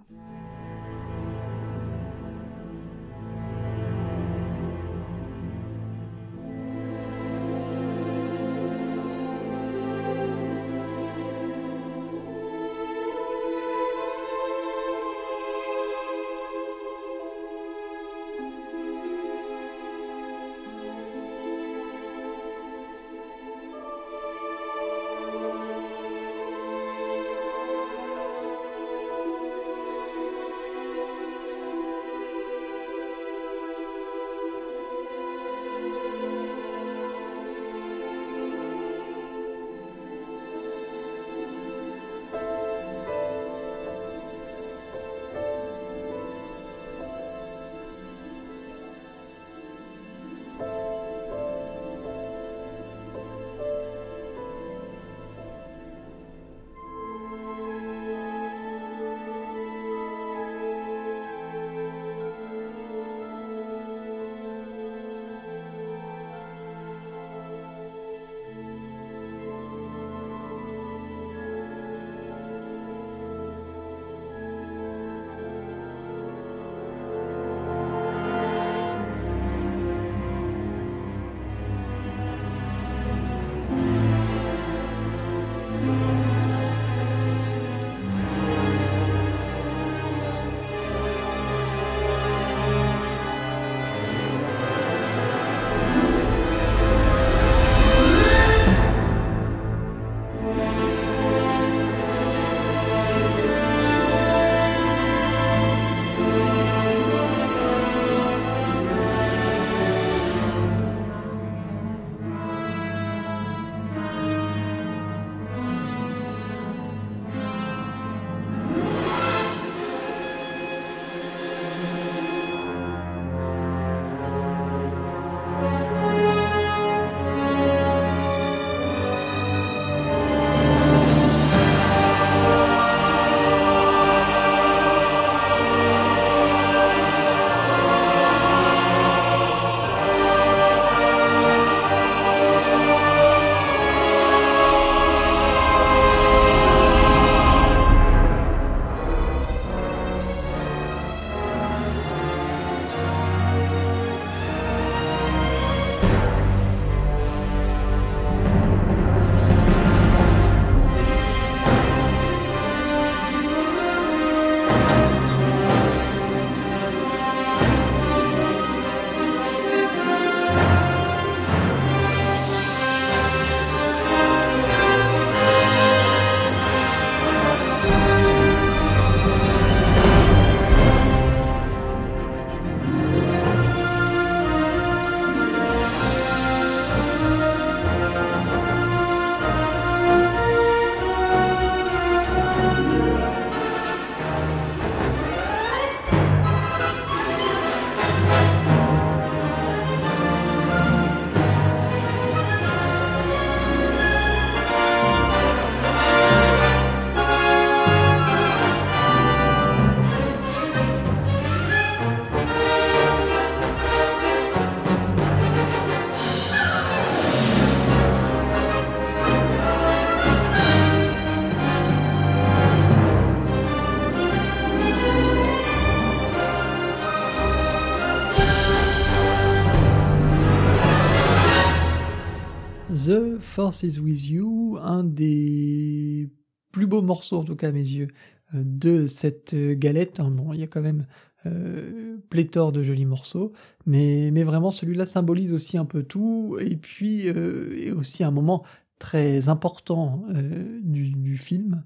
Force is with you, un des plus beaux morceaux, en tout cas à mes yeux, euh, de cette galette. Hein, bon, il y a quand même euh, pléthore de jolis morceaux, mais, mais vraiment celui-là symbolise aussi un peu tout, et puis euh, et aussi un moment très important euh, du, film.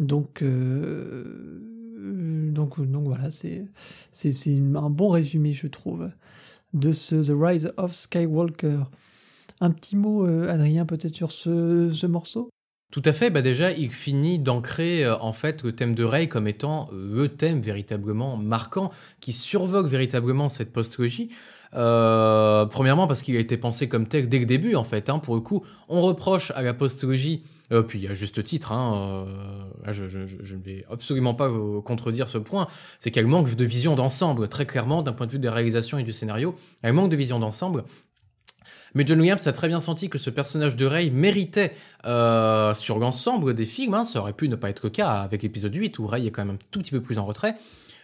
Donc, donc, donc voilà, c'est un bon résumé, je trouve, de ce The Rise of Skywalker. Un petit mot, Adrien, peut-être sur ce, ce morceau? Tout à fait, bah déjà il finit d'ancrer euh, en fait le thème de Rey comme étant le thème véritablement marquant qui survoque véritablement cette postlogie. Euh, premièrement parce qu'il a été pensé comme tel dès le début en fait. Hein, pour le coup, on reproche à la postlogie, euh, puis a juste titre, hein, euh, je, je, ne vais absolument pas contredire ce point, c'est qu'elle manque de vision d'ensemble, très clairement d'un point de vue des réalisations et du scénario, elle manque de vision d'ensemble. Mais John Williams a très bien senti que ce personnage de Rey méritait, euh, sur l'ensemble des films, hein, ça aurait pu ne pas être le cas avec l'épisode 8 où Rey est quand même un tout petit peu plus en retrait,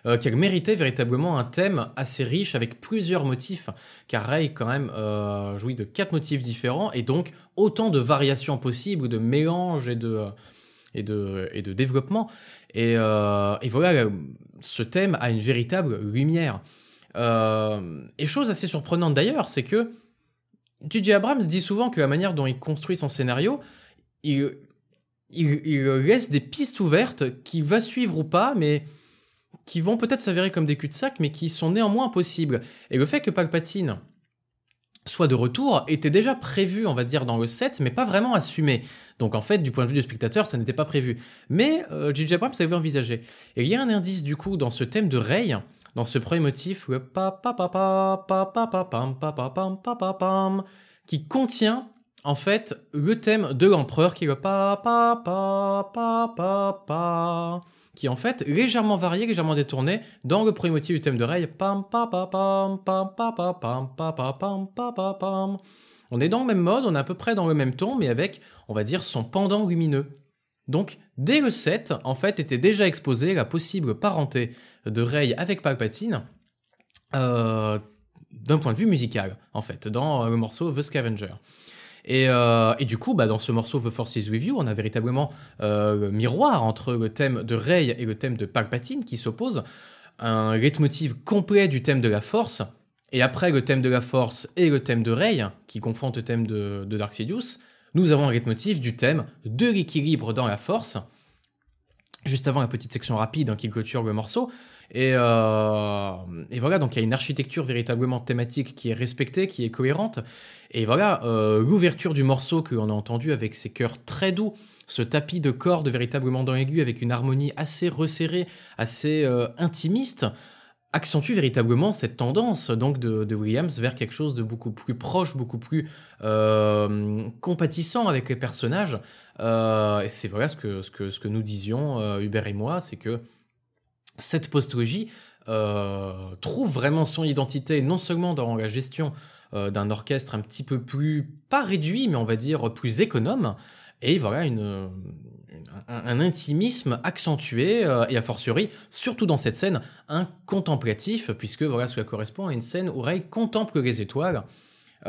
euh, qu'elle méritait véritablement un thème assez riche avec plusieurs motifs, car Rey quand même euh, jouit de quatre motifs différents et donc autant de variations possibles, de mélanges et de, et de, et de développement. Et, euh, et voilà, ce thème a une véritable lumière. Euh, et chose assez surprenante d'ailleurs, c'est que J.J. Abrams dit souvent que la manière dont il construit son scénario, il, laisse des pistes ouvertes qu'il va suivre ou pas, mais qui vont peut-être s'avérer comme des cul-de-sac, mais qui sont néanmoins possibles. Et le fait que Palpatine soit de retour était déjà prévu, on va dire, dans le set, mais pas vraiment assumé. Donc en fait, du point de vue du spectateur, ça n'était pas prévu. Mais J.J. Abrams avait envisagé. Et il y a un indice, du coup, dans ce thème de Rey, dans ce premier motif, qui contient en fait le thème de l'empereur qui est le pa qui est en fait légèrement varié, légèrement détourné dans le premier motif du thème de pam. On est dans le même mode, on est à peu près dans le même ton, mais avec, on va dire, son pendant lumineux. Donc, dès le 7, en fait, était déjà exposée la possible parenté de Rey avec Palpatine, euh, d'un point de vue musical, en fait, dans le morceau The Scavenger. Et, euh, et, du coup, bah, dans ce morceau The Force is With You, on a véritablement euh, le miroir entre le thème de Rey et le thème de Palpatine qui s'opposent. Un leitmotiv complet du thème de la Force. Et après le thème de la Force et le thème de Rey, qui confrontent le thème de, de Dark Sidious, nous avons un leitmotiv du thème de l'équilibre dans la Force. Juste avant la petite section rapide hein, qui clôture le morceau, et, euh, et, voilà, donc il y a une architecture véritablement thématique qui est respectée, qui est cohérente. Et voilà, euh, l'ouverture du morceau que l'on a entendu avec ses chœurs très doux, ce tapis de cordes véritablement dans l'aigu avec une harmonie assez resserrée, assez euh, intimiste, accentue véritablement cette tendance donc de, Williams vers quelque chose de beaucoup plus proche, beaucoup plus compatissant avec les personnages. Et c'est voilà ce que, ce, que, ce que nous disions, Hubert et moi, c'est que cette postologie euh, trouve vraiment son identité non seulement dans la gestion euh, d'un orchestre un petit peu plus, pas réduit, mais on va dire plus économe, et voilà une, un, intimisme accentué, euh, et a fortiori, surtout dans cette scène, un contemplatif, puisque voilà cela correspond à une scène où Ray contemple les étoiles, et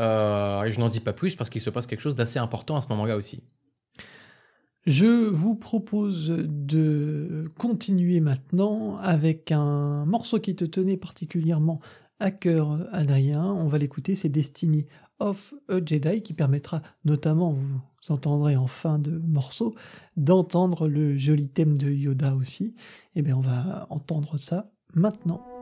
je n'en dis pas plus parce qu'il se passe quelque chose d'assez important à ce moment-là aussi. Je vous propose de continuer maintenant avec un morceau qui te tenait particulièrement à cœur, Adrien. On va l'écouter, c'est Destiny of a Jedi qui permettra notamment, vous entendrez en fin de morceau, d'entendre le joli thème de Yoda aussi. Et eh bien on va entendre ça maintenant.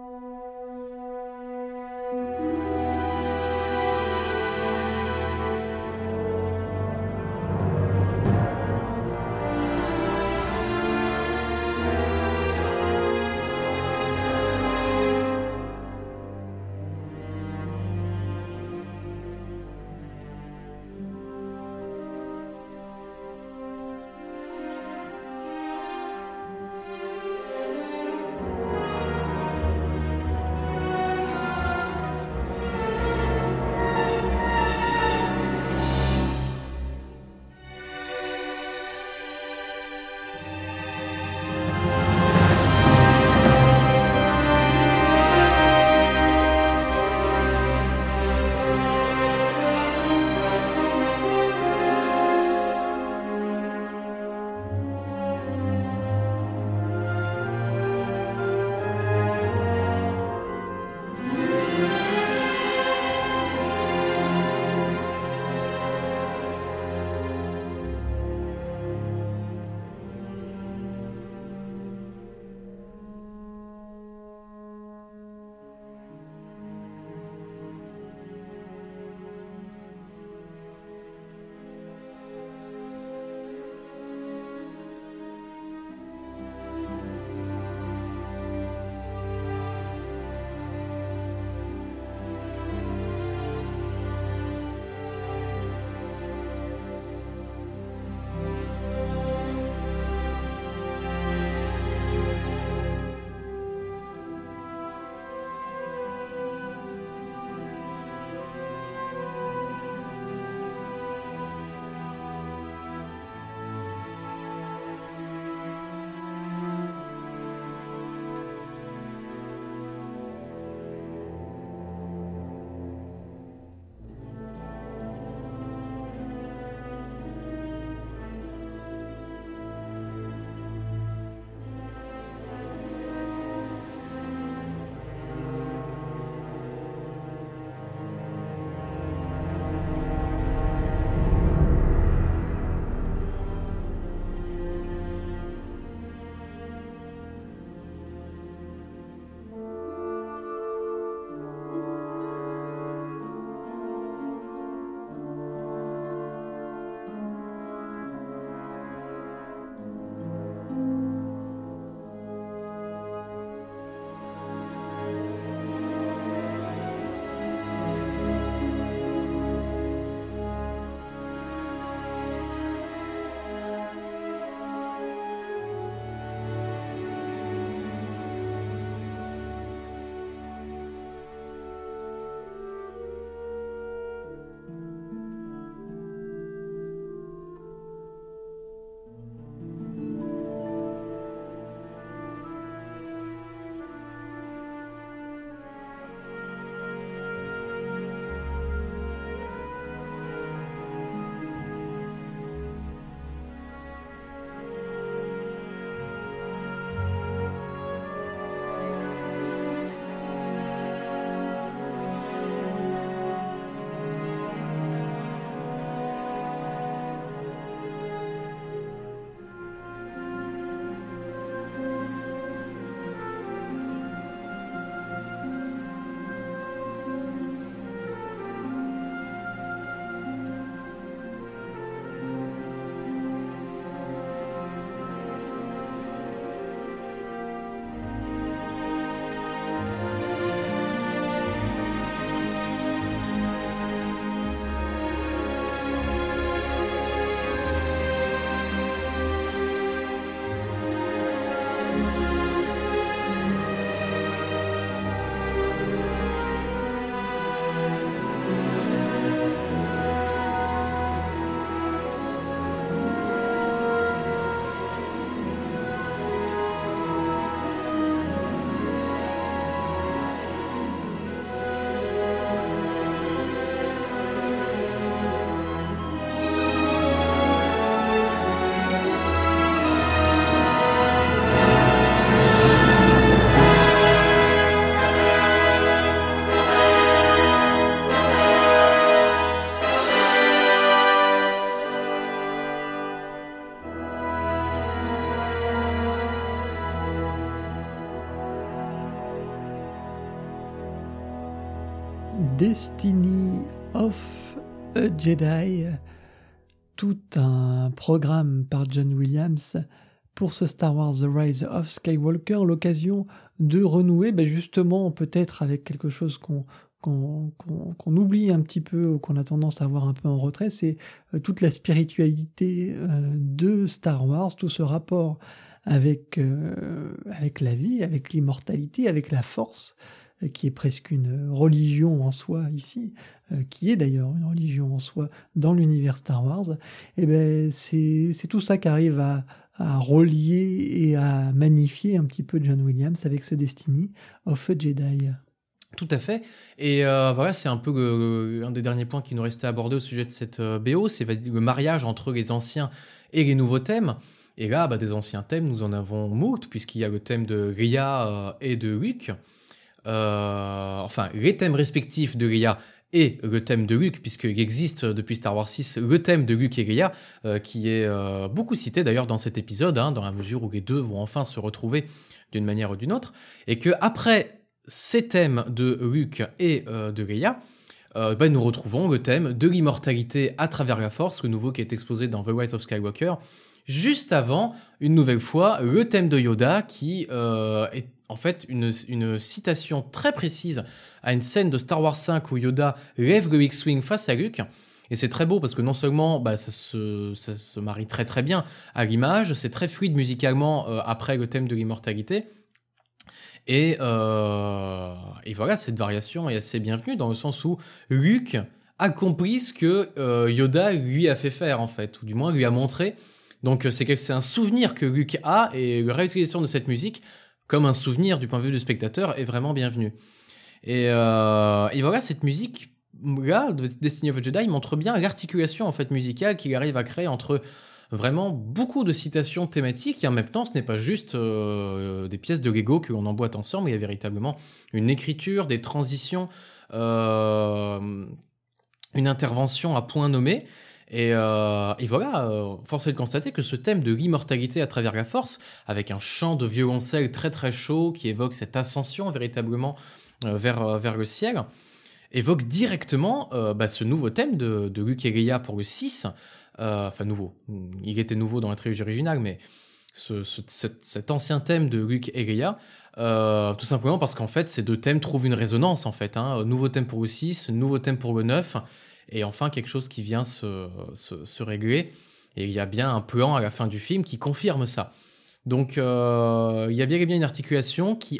Destiny of a Jedi, tout un programme par John Williams pour ce Star Wars The Rise of Skywalker, l'occasion de renouer ben justement peut-être avec quelque chose qu'on oublie un petit peu ou qu'on a tendance à voir un peu en retrait, c'est euh, toute la spiritualité euh, de Star Wars, tout ce rapport euh, avec la vie, avec l'immortalité, avec la force, qui est presque une religion en soi ici, qui est d'ailleurs une religion en soi dans l'univers Star Wars, et eh ben c'est tout ça qui arrive à, à relier et à magnifier un petit peu John Williams avec ce Destiny of a Jedi. Tout à fait. Et euh, voilà, c'est un peu euh, un des derniers points qui nous restait à aborder au sujet de cette euh, BO, c'est le mariage entre les anciens et les nouveaux thèmes. Et là, bah, des anciens thèmes, nous en avons moult, puisqu'il y a le thème de Ria et de Luke. Enfin, les thèmes respectifs de Ria et le thème de Luke, puisqu'il existe depuis Star Wars 6 le thème de Luke et Ria, qui est beaucoup cité d'ailleurs dans cet épisode, hein, dans la mesure où les deux vont enfin se retrouver d'une manière ou d'une autre, et que après ces thèmes de Luke et euh, de Leia, euh, ben, nous retrouvons le thème de l'immortalité à travers la force, le nouveau qui est exposé dans The Rise of Skywalker, juste avant, une nouvelle fois, le thème de Yoda qui euh, est en fait une, citation très précise à une scène de Star Wars 5 où Yoda lève le X-Wing face à Luke. Et c'est très beau parce que non seulement bah, ça, se, marie très très bien à l'image, c'est très fluide musicalement après le thème de l'immortalité, et, euh, et voilà, cette variation est assez bienvenue dans le sens où Luke a compris ce que euh, Yoda lui a fait faire en fait, ou du moins lui a montré. Donc c'est un souvenir que Luke a et la réutilisation de cette musique comme un souvenir du point de vue du spectateur est vraiment bienvenue. Et, euh, voilà, cette musique là, de Destiny of a Jedi montre bien l'articulation en fait musicale qu'il arrive à créer entre vraiment beaucoup de citations thématiques et en même temps ce n'est pas juste euh, des pièces de Lego que l'on emboîte ensemble, il y a véritablement une écriture, des transitions, euh, une intervention à point nommé. Et, euh, voilà, force est de constater que ce thème de l'immortalité à travers la force, avec un chant de violoncelle très très chaud qui évoque cette ascension véritablement vers, vers le ciel, évoque directement bah, ce nouveau thème de, de et pour le 6, euh, enfin nouveau, il était nouveau dans la trilogie originale, mais cet, ancien thème de Luke et Leia, euh, tout simplement parce qu'en fait ces deux thèmes trouvent une résonance en fait. Hein. Nouveau thème pour le 6, nouveau thème pour le 9, et enfin quelque chose qui vient se, régler. Et il y a bien un plan à la fin du film qui confirme ça. Donc euh, il y a bien et bien une articulation qui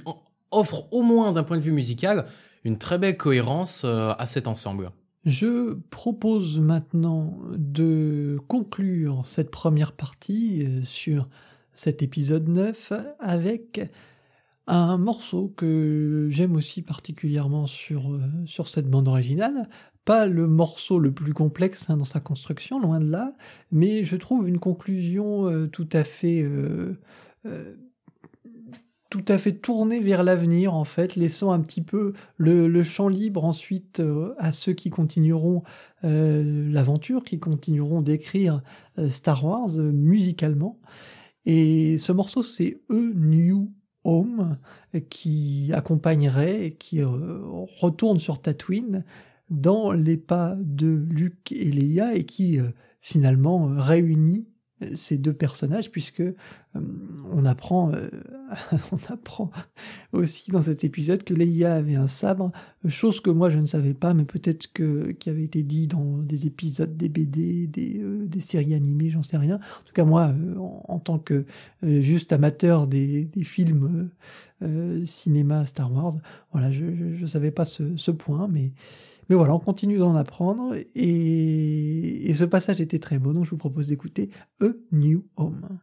offre au moins d'un point de vue musical une très belle cohérence à cet ensemble. Je propose maintenant de conclure cette première partie euh, sur cet épisode 9 avec un morceau que j'aime aussi particulièrement sur, euh, sur cette bande originale. Pas le morceau le plus complexe hein, dans sa construction, loin de là, mais je trouve une conclusion euh, tout à fait tout à fait tourné vers l'avenir en fait, laissant un petit peu le, champ libre ensuite euh, à ceux qui continueront euh, l'aventure, qui continueront d'écrire euh, Star Wars musicalement. Et ce morceau c'est E New Home qui accompagnerait et qui retourne sur Tatooine dans les pas de Luke et Leia et qui finalement réunit ces deux personnages puisque euh, on apprend euh, on apprend aussi dans cet épisode que Leia avait un sabre chose que moi je ne savais pas mais peut-être que qui avait été dit dans des épisodes des BD des, euh, des séries animées j'en sais rien. En tout cas moi en, tant que juste amateur des, des films cinéma Star Wars voilà je, je, savais pas ce, ce point mais mais voilà, on continue d'en apprendre et, ce passage était très beau, donc je vous propose d'écouter A New Home.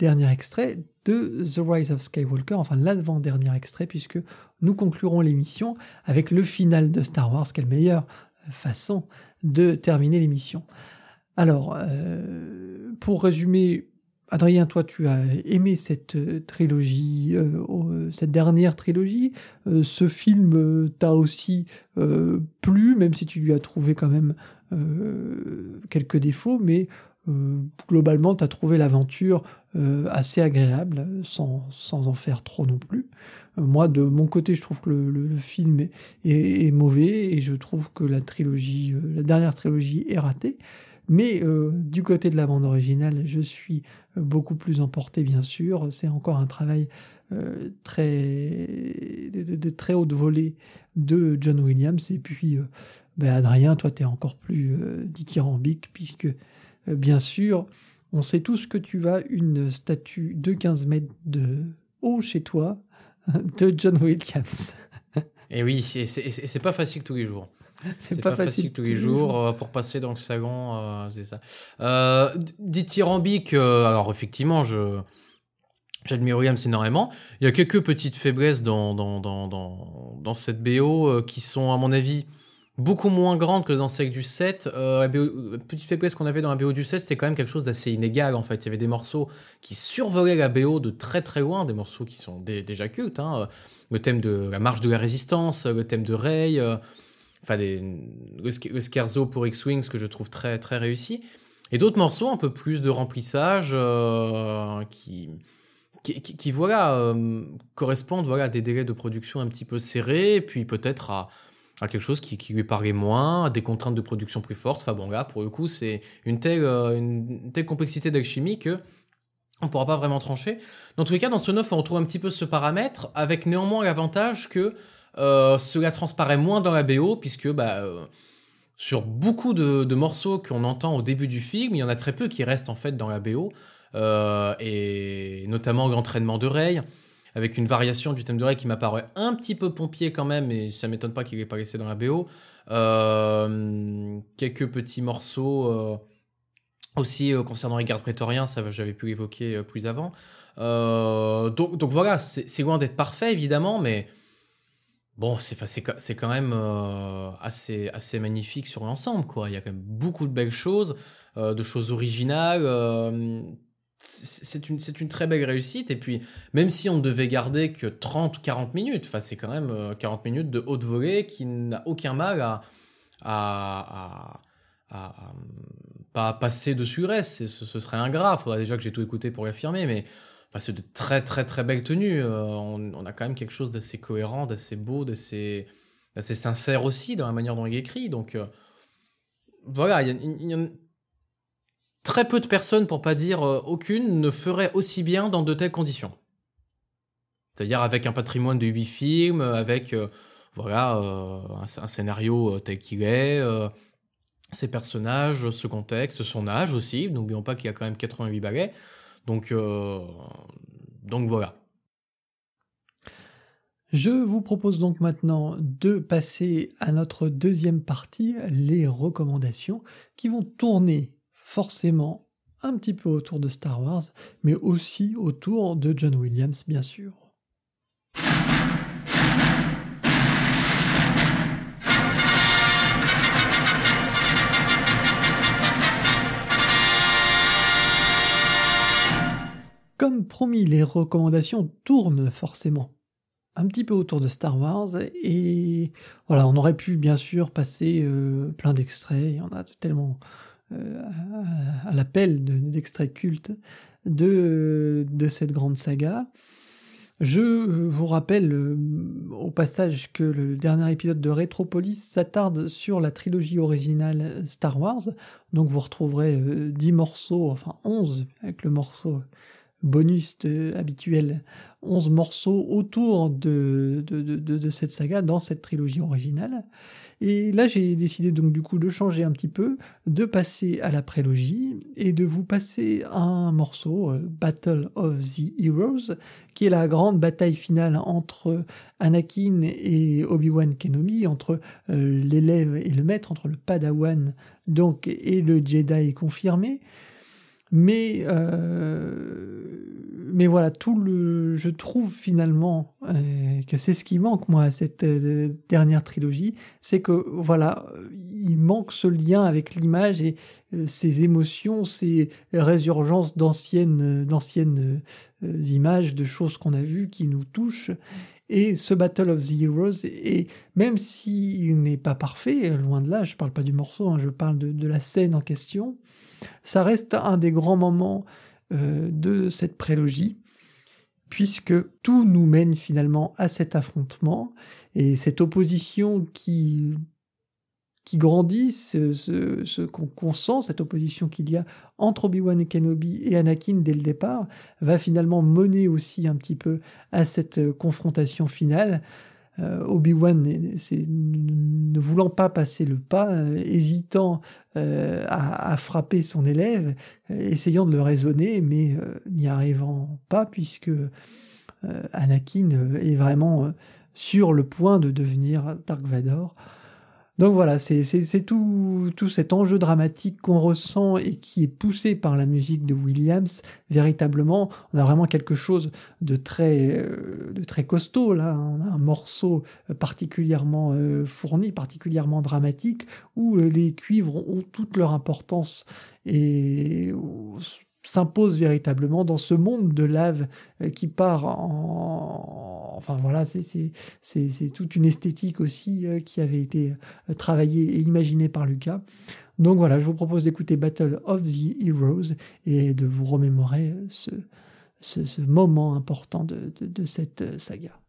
Dernier extrait de The Rise of Skywalker, enfin l'avant-dernier extrait, puisque nous conclurons l'émission avec le final de Star Wars, quelle meilleure façon de terminer l'émission. Alors, euh, pour résumer, Adrien, toi, tu as aimé cette euh, trilogie, euh, cette dernière trilogie. ce film t'a aussi plu, même si tu lui as trouvé quand même quelques défauts, mais globalement, tu as trouvé l'aventure assez agréable, sans, sans, en faire trop non plus. moi, de mon côté, je trouve que le, film est, est, mauvais et je trouve que la trilogie, la dernière trilogie est ratée. Mais euh, du côté de la bande originale, je suis euh, beaucoup plus emporté, bien sûr. C'est encore un travail euh, très de, très haute volée de John Williams. Et puis, ben Adrien, toi, tu es encore plus dithyrambique, puisque, bien sûr, on sait tous que tu as une statue de 15 mètres de haut chez toi de John Williams. Et oui, c'est pas facile tous les jours. C'est pas, facile, tous les jours, euh, pour passer dans le salon, euh, c'est ça. Euh, dithyrambique, alors effectivement, je j'admire Williams énormément. Il y a quelques petites faiblesses dans, dans, dans, dans, dans cette BO qui sont, à mon avis, beaucoup moins grandes que dans celle du 7. la, petite faiblesse qu'on avait dans la BO du 7, c'est quand même quelque chose d'assez inégal en fait. Il y avait des morceaux qui survolaient la BO de très très loin, des morceaux qui sont déjà cultes. Hein. Le thème de la marche de la résistance, le thème de Rey enfin des, le, Scherzo pour X-Wing, ce que je trouve très, très réussi. Et d'autres morceaux un peu plus de remplissage euh, qui, qui, voilà, euh, correspondent voilà, à des délais de production un petit peu serrés, puis peut-être à, à quelque chose qui, lui parlait moins, à des contraintes de production plus fortes. Enfin bon, là, pour le coup, c'est une telle, euh, complexité d'alchimie que on pourra pas vraiment trancher. Dans tous les cas, dans ce 9, on retrouve un petit peu ce paramètre, avec néanmoins l'avantage que euh, cela transparaît moins dans la BO, puisque bah, euh, sur beaucoup de, morceaux qu'on entend au début du film, il y en a très peu qui restent en fait dans la BO, et notamment l'entraînement de Rey, avec une variation du thème de Rey qui m'apparaît un petit peu pompier quand même, et ça m'étonne pas qu'il ait pas laissé dans la BO. quelques petits morceaux aussi concernant les gardes prétoriens, ça j'avais pu l'évoquer plus avant. donc, voilà, c'est loin d'être parfait évidemment, mais Bon, c'est quand même euh, assez, assez magnifique sur l'ensemble, quoi. Il y a quand même beaucoup de belles choses, euh, de choses originales. Euh, c'est une, une très belle réussite. Et puis, même si on devait garder que 30 40 minutes, c'est quand même 40 minutes de haute volée qui n'a aucun mal à, à, à, pas passer dessus reste. Ce, serait ingrat. Il faudrait déjà que j'ai tout écouté pour l'affirmer, mais Enfin, c'est de très très très belles tenues. Euh, on, a quand même quelque chose d'assez cohérent, d'assez beau, d'assez sincère aussi dans la manière dont il écrit. Donc euh, voilà, il y, a, très peu de personnes, pour pas dire euh, aucune, ne feraient aussi bien dans de telles conditions. C'est-à-dire avec un patrimoine de huit films, avec voilà un, un, scénario tel qu'il est, ses personnages, ce contexte, son âge aussi. N'oublions pas qu'il y a quand même 88 balais. Donc, euh, donc voilà. Je vous propose donc maintenant de passer à notre deuxième partie, les recommandations, qui vont tourner forcément un petit peu autour de Star Wars, mais aussi autour de John Williams, bien sûr. Comme promis, les recommandations tournent forcément un petit peu autour de Star Wars et voilà, on aurait pu bien sûr passer euh, plein d'extraits, il y en a tellement euh, à, l'appel d'extraits cultes de, cette grande saga. Je vous rappelle euh, au passage que le dernier épisode de Retropolis s'attarde sur la trilogie originale Star Wars. Donc vous retrouverez 10 morceaux, enfin 11 avec le morceau bonus habituel, 11 morceaux autour de, cette saga dans cette trilogie originale. Et là, j'ai décidé donc du coup de changer un petit peu, de passer à la prélogie et de vous passer un morceau, euh, Battle of the Heroes, qui est la grande bataille finale entre Anakin et Obi-Wan Kenobi, entre euh, l'élève et le maître, entre le Padawan donc et le Jedi confirmé. Mais, euh, mais voilà, tout le, je trouve finalement euh, que c'est ce qui manque moi à cette euh, dernière trilogie, c'est que voilà, il manque ce lien avec l'image et ces émotions, ces résurgences d'anciennes, d'anciennes images, de choses qu'on a vues qui nous touchent. Et ce Battle of the Heroes, et même s'il n'est pas parfait, loin de là, je parle pas du morceau, hein, je parle de, de, la scène en question, ça reste un des grands moments euh, de cette prélogie, puisque tout nous mène finalement à cet affrontement, et cette opposition qui qui grandit, ce, qu'on sent, cette opposition qu'il y a entre Obi-Wan et Kenobi et Anakin dès le départ, va finalement mener aussi un petit peu à cette euh, confrontation finale. Euh, Obi-Wan, ne voulant pas passer le pas, euh, hésitant à, frapper son élève, essayant de le raisonner, mais n'y arrivant pas, puisque Anakin est vraiment sur le point de devenir Dark Vador. Donc voilà, c'est tout, tout cet enjeu dramatique qu'on ressent et qui est poussé par la musique de Williams. Véritablement, on a vraiment quelque chose de très, euh, de très costaud là. On a un morceau particulièrement euh, fourni, particulièrement dramatique, où euh, les cuivres ont toute leur importance et s'impose véritablement dans ce monde de lave euh, qui part en... Enfin voilà, c'est toute une esthétique aussi euh, qui avait été euh, travaillée et imaginée par Lucas. Donc voilà, je vous propose d'écouter Battle of the Heroes et de vous remémorer ce, ce, moment important de, de cette saga.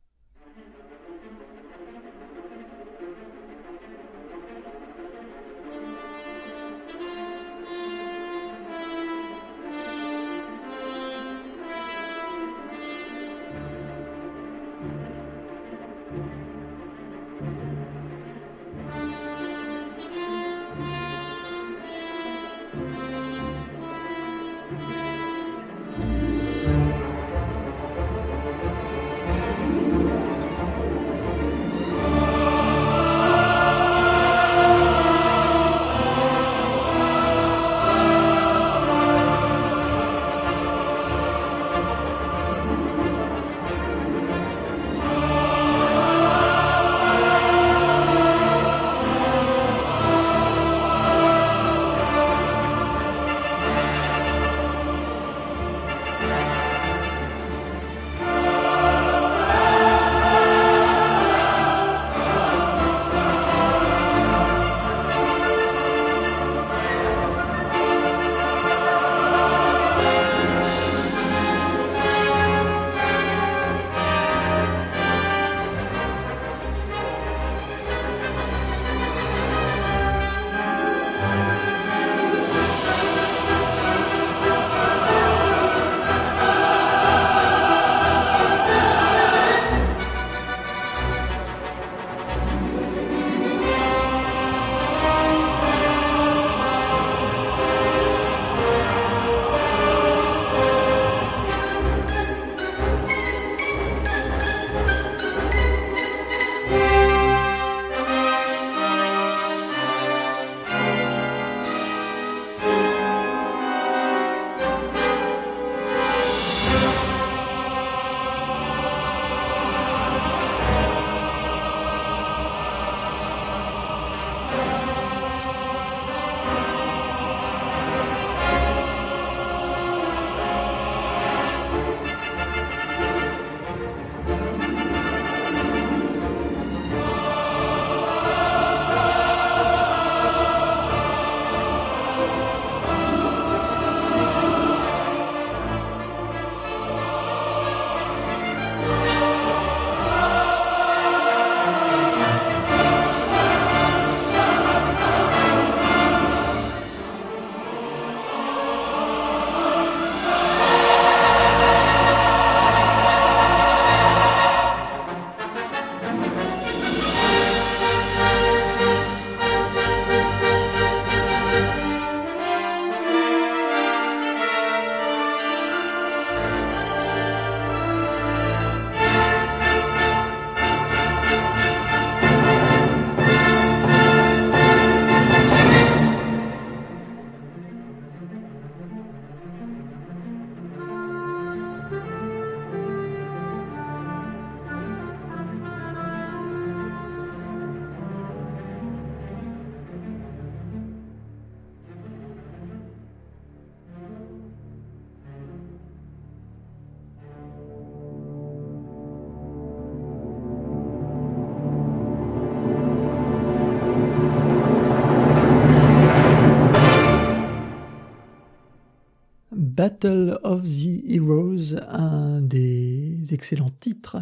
Des excellents titres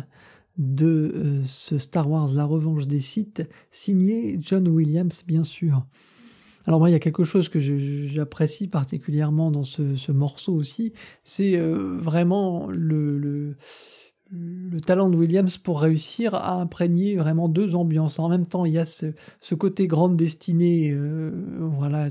de euh, ce Star Wars La Revanche des Sith, signé John Williams bien sûr. Alors moi, il y a quelque chose que j'apprécie particulièrement dans ce, morceau aussi, c'est euh, vraiment le, le talent de Williams pour réussir à imprégner vraiment deux ambiances. En même temps, il y a ce, côté grande destinée, euh, voilà,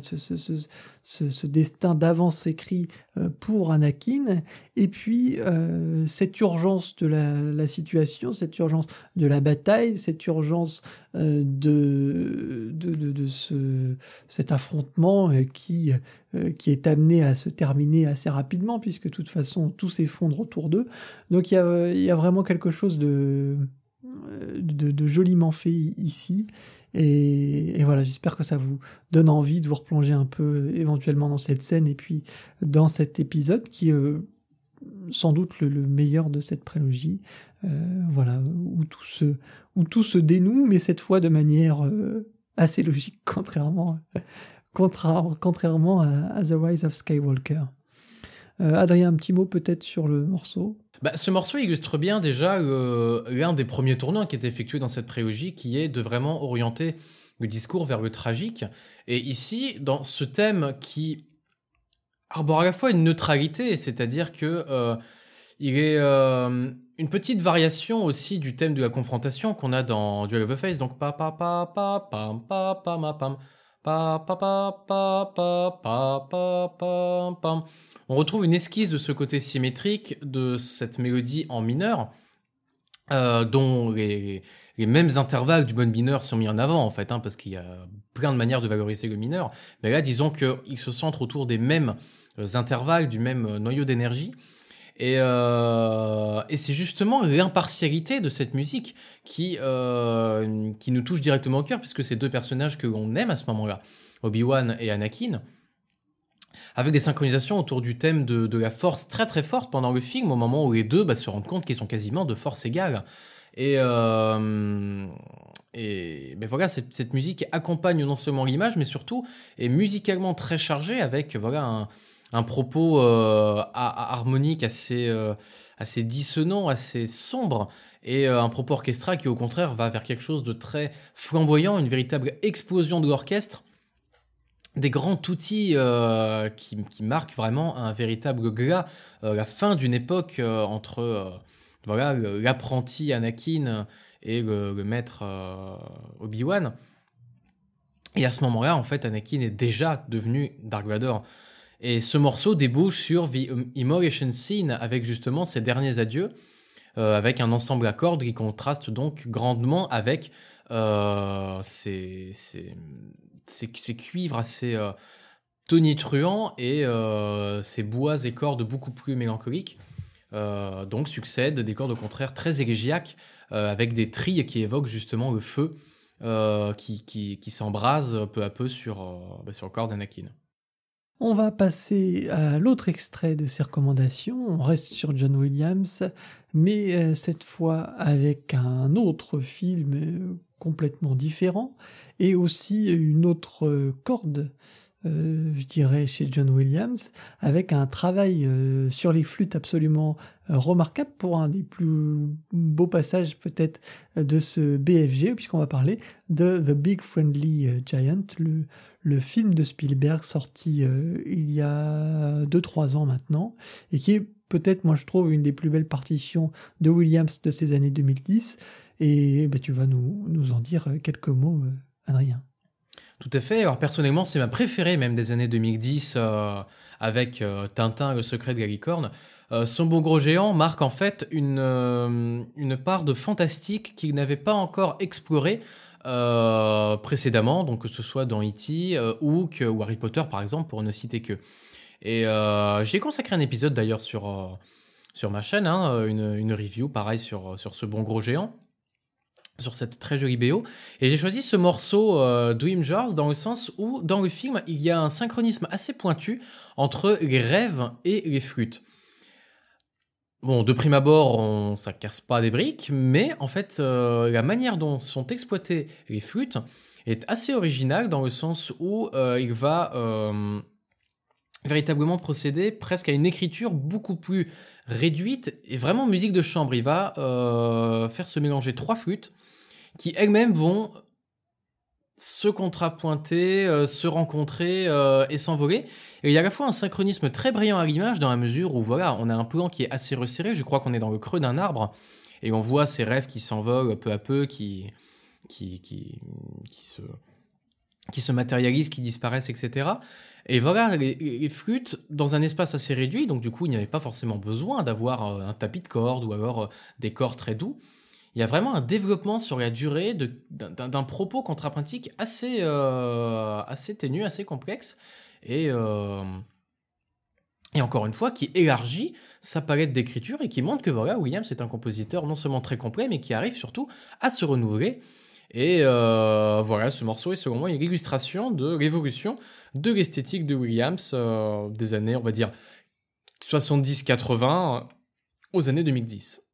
destin d'avance écrit euh, pour Anakin, et puis euh, cette urgence de la, situation, cette urgence de la bataille, cette urgence de, de, ce, cet affrontement qui euh, qui est amené à se terminer assez rapidement, puisque de toute façon tout s'effondre autour d'eux. Donc il y a, vraiment quelque chose de, de, joliment fait ici. Et, voilà, j'espère que ça vous donne envie de vous replonger un peu éventuellement dans cette scène et puis dans cet épisode qui est euh, sans doute le, meilleur de cette prélogie. Euh, voilà, où tout, se, dénoue, mais cette fois de manière assez logique, contrairement contrairement à, The Rise of Skywalker. Euh, Adrien, un petit mot peut-être sur le morceau? Bah, ce morceau illustre bien déjà euh, l'un des premiers tournants qui est effectué dans cette prélogie, qui est de vraiment orienter le discours vers le tragique. Et ici, dans ce thème qui arbore à la fois une neutralité, c'est-à-dire que euh, il est une petite variation aussi du thème de la confrontation qu'on a dans Duel of the Face, donc pa pa pa pa pam pa pa ma pam on retrouve une esquisse de ce côté symétrique de cette mélodie en mineur, euh, dont les, mêmes intervalles du bon mineur sont mis en avant en fait, hein, parce qu'il y a plein de manières de valoriser le mineur. Mais là, disons qu'il se centre autour des mêmes intervalles, du même noyau d'énergie. Euh, et, c'est justement l'impartialité de cette musique qui, euh, qui nous touche directement au cœur, puisque c'est deux personnages que l'on aime à ce moment-là, Obi-Wan et Anakin, avec des synchronisations autour du thème de, la force très très forte pendant le film, au moment où les deux bah, se rendent compte qu'ils sont quasiment de force égale. Et, euh, ben voilà, cette, cette, musique accompagne non seulement l'image, mais surtout est musicalement très chargée avec voilà un, un propos euh, harmonique assez, euh, assez dissonant, assez sombre, et euh, un propos orchestral qui au contraire va vers quelque chose de très flamboyant, une véritable explosion de l'orchestre, des grands outils qui, qui, marquent vraiment un véritable glas, la fin d'une époque entre voilà l'apprenti Anakin et le, le maître Obi-Wan. Et à ce moment-là, en fait, Anakin est déjà devenu Dark Vador. Et ce morceau débouche sur The Immolation Scene avec justement ses derniers adieux, euh, avec un ensemble à cordes qui contraste donc grandement avec euh, ces, cuivres assez euh, tonitruants et ces bois et cordes beaucoup plus mélancoliques. donc succèdent des cordes au contraire très élégiaques avec des trilles qui évoquent justement le feu qui, qui, s'embrase peu à peu sur, bah, sur le corps d'Anakin. On va passer à l'autre extrait de ses recommandations. On reste sur John Williams, mais euh, cette fois avec un autre film euh, complètement différent et aussi une autre euh, corde, je dirais, chez John Williams, avec un travail sur les flûtes absolument remarquable pour un des plus beaux passages peut-être de ce BFG, puisqu'on va parler de The Big Friendly Giant, le, le film de Spielberg sorti euh, il y a 2-3 ans maintenant, et qui est peut-être, moi je trouve, une des plus belles partitions de Williams de ces années 2010. Et bah, tu vas nous, nous, en dire quelques mots, euh, Adrien. Tout à fait. Alors personnellement, c'est ma préférée même des années 2010 euh, avec Tintin, le secret de la licorne. son beau gros géant marque en fait une, une part de fantastique qu'il n'avait pas encore explorée euh, précédemment, donc que ce soit dans E.T., euh, Hook ou Harry Potter par exemple, pour ne citer que. Et euh, j'ai consacré un épisode d'ailleurs sur, sur ma chaîne, hein, une, une, review pareil sur, sur ce bon gros géant sur cette très jolie BO. Et j'ai choisi ce morceau Dream Jars dans le sens où, dans le film, il y a un synchronisme assez pointu entre les rêves et les flûtes. Bon, de prime abord, on, ça casse pas des briques, mais en fait, euh, la manière dont sont exploitées les flûtes est assez originale dans le sens où euh, il va euh, véritablement procéder presque à une écriture beaucoup plus réduite et vraiment musique de chambre. Il va faire se mélanger trois flûtes qui elles-mêmes vont se contrapointer, se rencontrer et s'envoler. Et il y a à la fois un synchronisme très brillant à l'image dans la mesure où voilà, on a un plan qui est assez resserré. Je crois qu'on est dans le creux d'un arbre et on voit ces rêves qui s'envolent peu à peu, qui, qui, qui, qui se qui se matérialisent, qui disparaissent, etc. Et voilà, les, flûtes, dans un espace assez réduit, donc du coup, il n'y avait pas forcément besoin d'avoir euh, un tapis de cordes ou alors euh, des corps très doux. Il y a vraiment un développement sur la durée d'un propos contrapuntique assez, euh, assez ténu, assez complexe, et, et encore une fois, qui élargit sa palette d'écriture et qui montre que voilà, Williams est un compositeur non seulement très complet, mais qui arrive surtout à se renouveler et euh, voilà, ce morceau est selon moi une illustration de l'évolution de l'esthétique de Williams euh, des années, on va dire, 70-80 aux années 2010.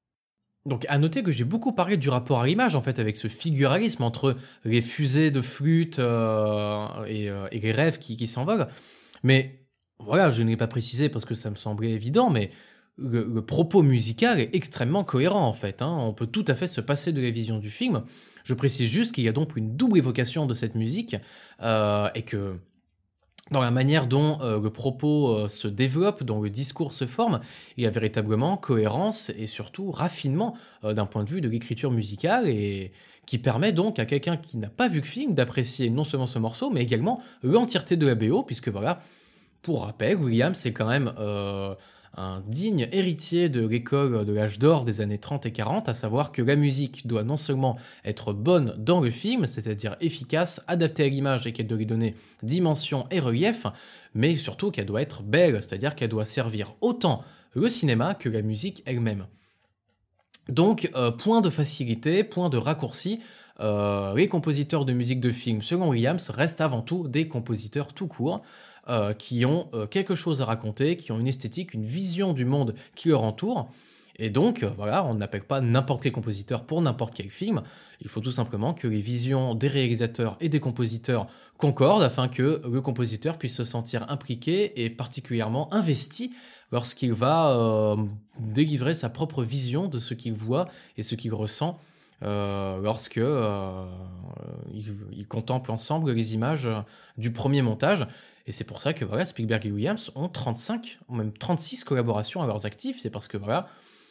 Donc à noter que j'ai beaucoup parlé du rapport à l'image en fait avec ce figuralisme entre les fusées de flûte euh, et, les rêves qui, qui s'envolent. Mais voilà, je ne l'ai pas précisé parce que ça me semblait évident, mais le, propos musical est extrêmement cohérent en fait. Hein. On peut tout à fait se passer de la vision du film. Je précise juste qu'il y a donc une double évocation de cette musique euh, et que dans la manière dont euh, le propos euh, se développe, dont le discours se forme, il y a véritablement cohérence et surtout raffinement d'un point de vue de l'écriture musicale et qui permet donc à quelqu'un qui n'a pas vu le film d'apprécier non seulement ce morceau mais également l'entièreté de la BO puisque voilà, pour rappel, Williams c'est quand même un digne héritier de l'école de l'âge d'or des années 30 et 40, à savoir que la musique doit non seulement être bonne dans le film, c'est-à-dire efficace, adaptée à l'image et qu'elle doit lui donner dimension et relief, mais surtout qu'elle doit être belle, c'est-à-dire qu'elle doit servir autant le cinéma que la musique elle-même. Donc, euh, point de facilité, point de raccourci, euh, les compositeurs de musique de film, selon Williams, restent avant tout des compositeurs tout court. Euh, qui ont euh, quelque chose à raconter, qui ont une esthétique, une vision du monde qui leur entoure. Et donc, euh, voilà, on n'appelle pas n'importe quel compositeur pour n'importe quel film. Il faut tout simplement que les visions des réalisateurs et des compositeurs concordent afin que le compositeur puisse se sentir impliqué et particulièrement investi lorsqu'il va délivrer sa propre vision de ce qu'il voit et ce qu'il ressent lorsque il, contemple ensemble les images du premier montage. Et c'est pour ça que voilà, Spielberg et Williams ont 35 ou même 36 collaborations à leurs actifs. C'est parce que voilà,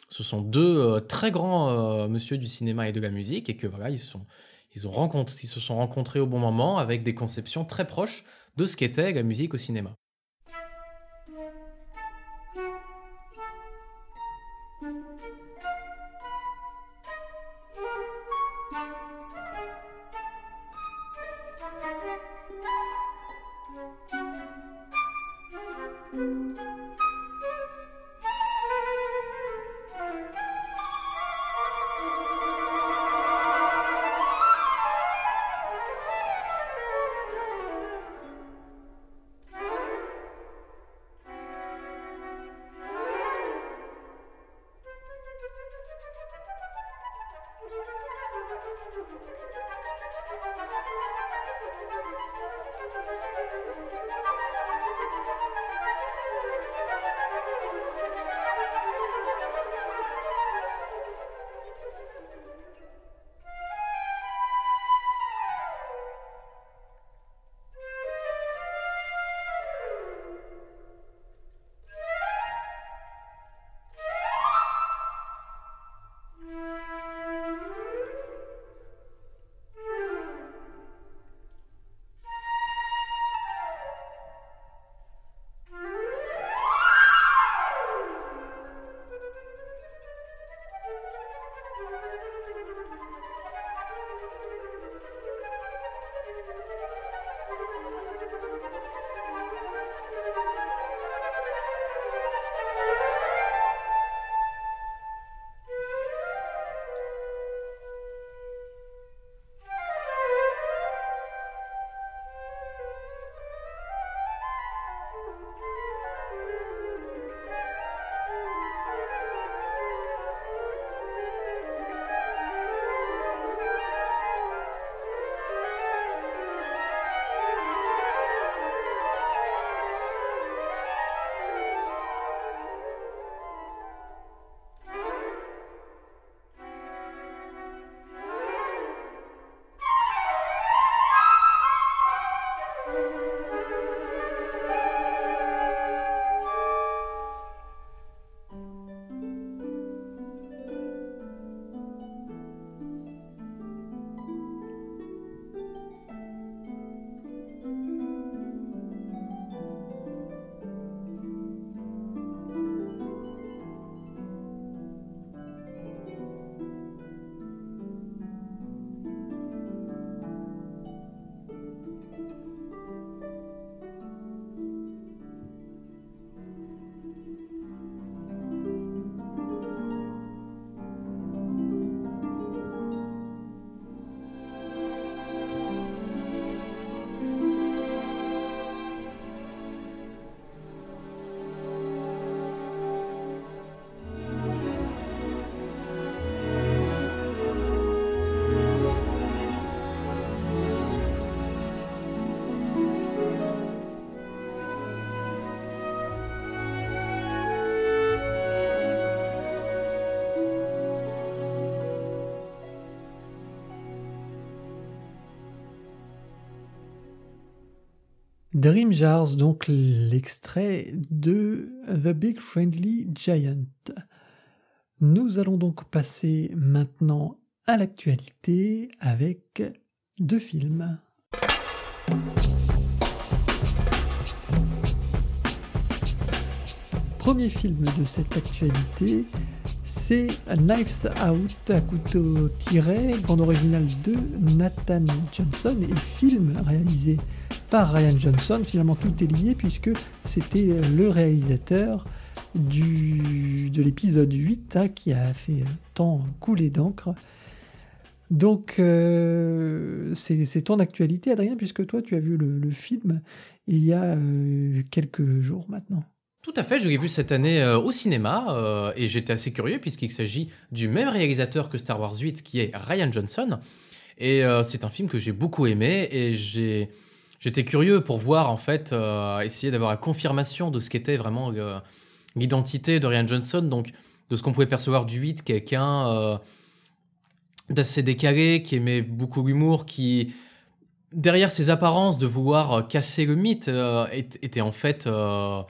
ce sont deux euh, très grands euh, monsieur du cinéma et de la musique et que voilà, ils, se sont rencontrés au bon moment avec des conceptions très proches de ce qu'était la musique au cinéma. Dream Jars, donc l'extrait de The Big Friendly Giant. Nous allons donc passer maintenant à l'actualité avec deux films. Premier film de cette actualité, c'est Knives Out à couteau tiré, bande originale de Nathan Johnson et film réalisé Ryan Johnson. Finalement, tout est lié puisque c'était le réalisateur du, de l'épisode 8 hein, qui a fait tant couler d'encre. Donc, euh, c'est ton actualité, Adrien, puisque toi, tu as vu le, film il y a euh, quelques jours maintenant. Tout à fait, je l'ai vu cette année euh, au cinéma et j'étais assez curieux puisqu'il s'agit du même réalisateur que Star Wars 8 qui est Ryan Johnson. Et c'est un film que j'ai beaucoup aimé et j'ai j'étais curieux pour voir en fait essayer d'avoir la confirmation de ce qu'était vraiment l'identité de Ryan Johnson donc de ce qu'on pouvait percevoir du 8 quelqu'un d'assez décalé, qui aimait beaucoup l'humour, qui, derrière ses apparences de vouloir euh, casser le mythe, euh, était en fait euh,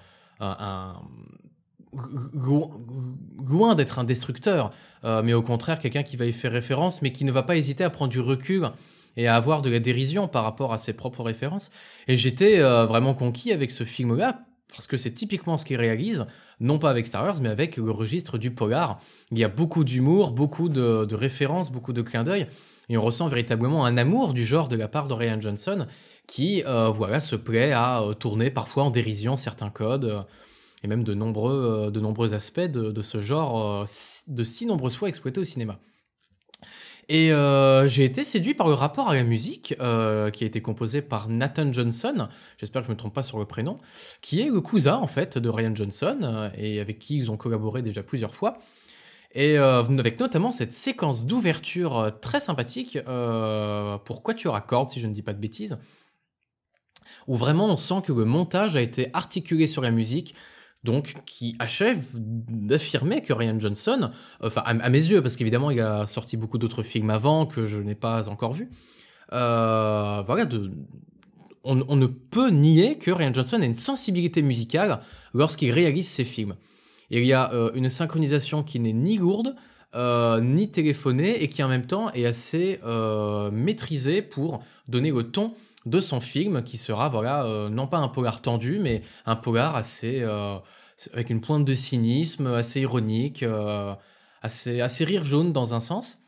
loin d'être un destructeur, mais au contraire quelqu'un qui va y faire référence, mais qui ne va pas hésiter à prendre du recul et à avoir de la dérision par rapport à ses propres références. Et j'étais vraiment conquis avec ce film-là, parce que c'est typiquement ce qu'il réalise, non pas avec Star Wars, mais avec le registre du polar. Il y a beaucoup d'humour, beaucoup de, références, beaucoup de clins d'œil, et on ressent véritablement un amour du genre de la part de Ryan Johnson, qui euh, voilà se plaît à euh, tourner parfois en dérision certains codes. Euh, et même de nombreux, de nombreux aspects de ce genre, de si nombreuses fois exploités au cinéma. Et euh, j'ai été séduit par le rapport à la musique euh, qui a été composé par Nathan Johnson, j'espère que je ne me trompe pas sur le prénom, qui est le cousin en fait de Ryan Johnson euh, et avec qui ils ont collaboré déjà plusieurs fois. Et avec notamment cette séquence d'ouverture très sympathique pour Quatuor à cordes, si je ne dis pas de bêtises, où vraiment on sent que le montage a été articulé sur la musique, donc qui achève d'affirmer que Ryan Johnson, enfin à, mes yeux, parce qu'évidemment il a sorti beaucoup d'autres films avant que je n'ai pas encore vus, euh, voilà, on, ne peut nier que Ryan Johnson a une sensibilité musicale lorsqu'il réalise ses films. Il y a euh, une synchronisation qui n'est ni lourde, euh, ni téléphonée, et qui en même temps est assez maîtrisée pour donner le ton de son film qui sera voilà euh, non pas un polar tendu mais un polar assez euh, avec une pointe de cynisme assez ironique euh, assez rire jaune dans un sens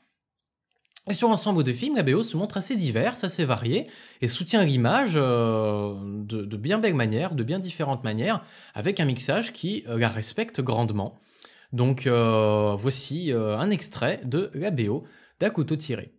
et sur l'ensemble de films, la BO se montre assez diverse, assez variée, et soutient l'image de, bien belles manières, de bien différentes manières, avec un mixage qui la respecte grandement. Donc voici un extrait de la BO couteau tiré.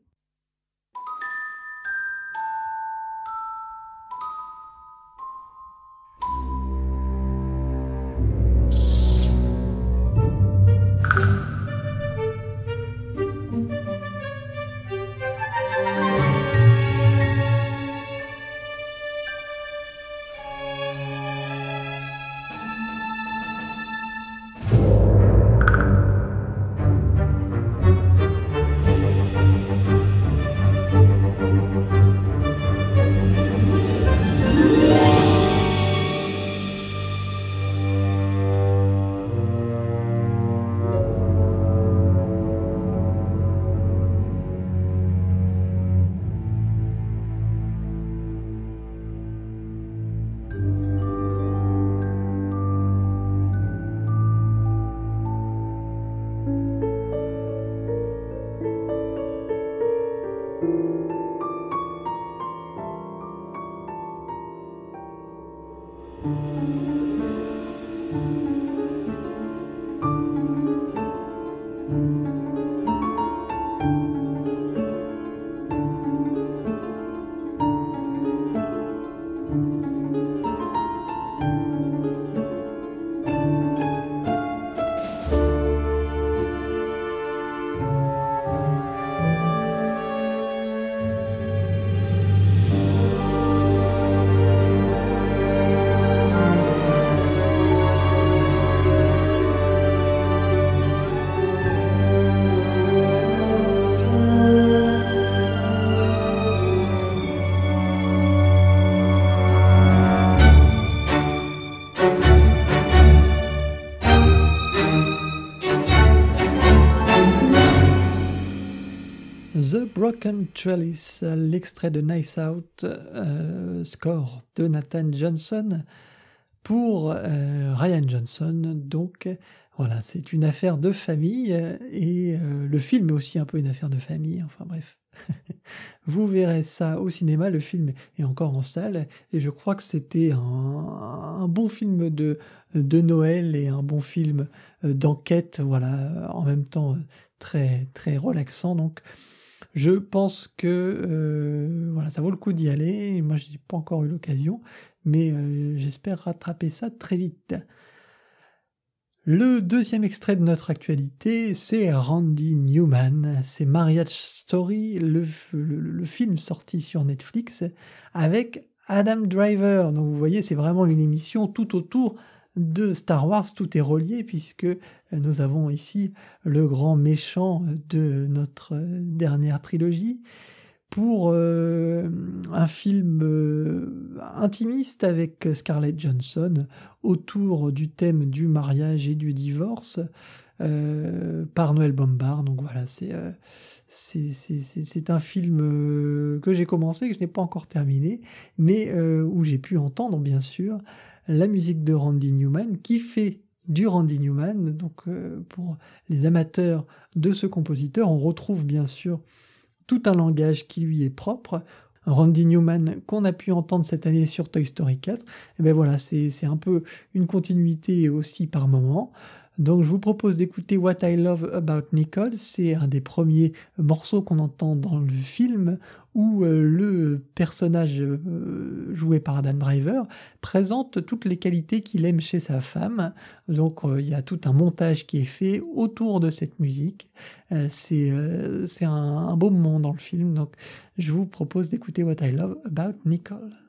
Broken Trellis, l'extrait de Nice Out, euh, score de Nathan Johnson pour euh, Ryan Johnson. Donc voilà, c'est une affaire de famille et euh, le film est aussi un peu une affaire de famille. Enfin bref, vous verrez ça au cinéma. Le film est encore en salle et je crois que c'était un, un, bon film de, de Noël et un bon film d'enquête. Voilà, en même temps très très relaxant. Donc je pense que euh, voilà, ça vaut le coup d'y aller. Moi, je n'ai pas encore eu l'occasion, mais euh, j'espère rattraper ça très vite. Le deuxième extrait de notre actualité, c'est Randy Newman. C'est Marriage Story, le, le, film sorti sur Netflix avec Adam Driver. Donc vous voyez, c'est vraiment une émission tout autour de Star Wars, tout est relié puisque nous avons ici le grand méchant de notre dernière trilogie pour euh, un film euh, intimiste avec Scarlett Johansson autour du thème du mariage et du divorce euh, par Noël Bombard. Donc voilà, c'est c'est un film que j'ai commencé, que je n'ai pas encore terminé, mais où j'ai pu entendre bien sûr la musique de Randy Newman qui fait du Randy Newman. Donc euh, pour les amateurs de ce compositeur, on retrouve bien sûr tout un langage qui lui est propre. Randy Newman qu'on a pu entendre cette année sur Toy Story 4, et eh ben voilà, c'est un peu une continuité aussi par moment. Donc je vous propose d'écouter What I Love About Nicole, c'est un des premiers morceaux qu'on entend dans le film où euh, le personnage euh, joué par Adam Driver présente toutes les qualités qu'il aime chez sa femme. Donc euh, il y a tout un montage qui est fait autour de cette musique. c'est un beau moment dans le film, donc je vous propose d'écouter What I Love About Nicole.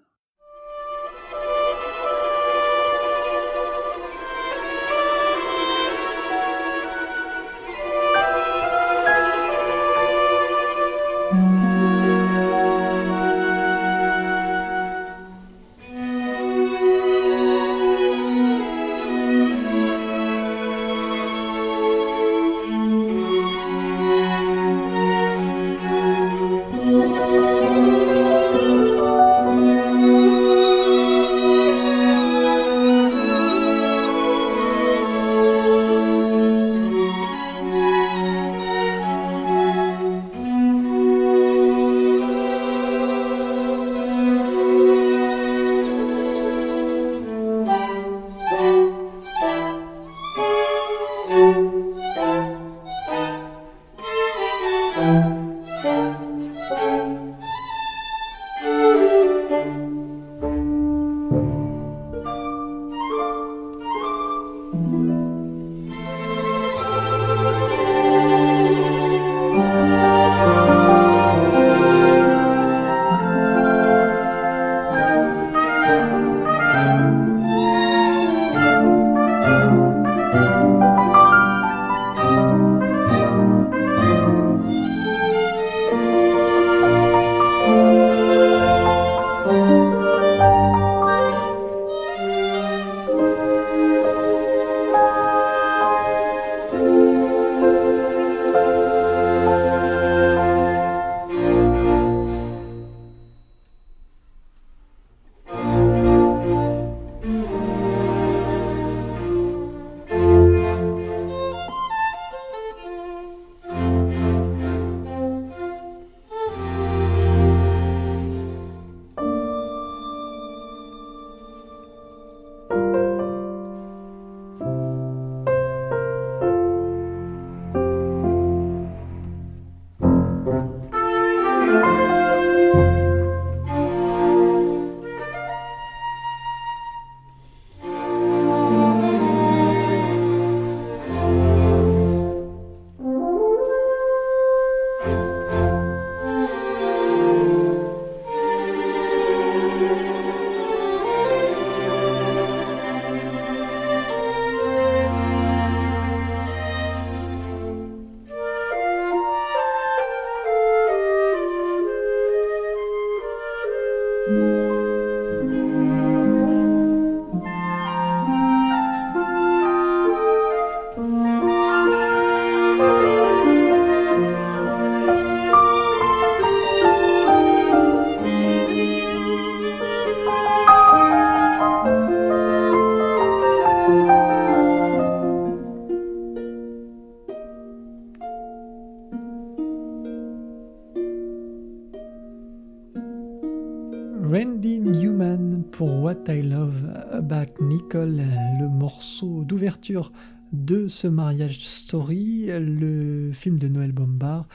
De story, le film de Noël Bombard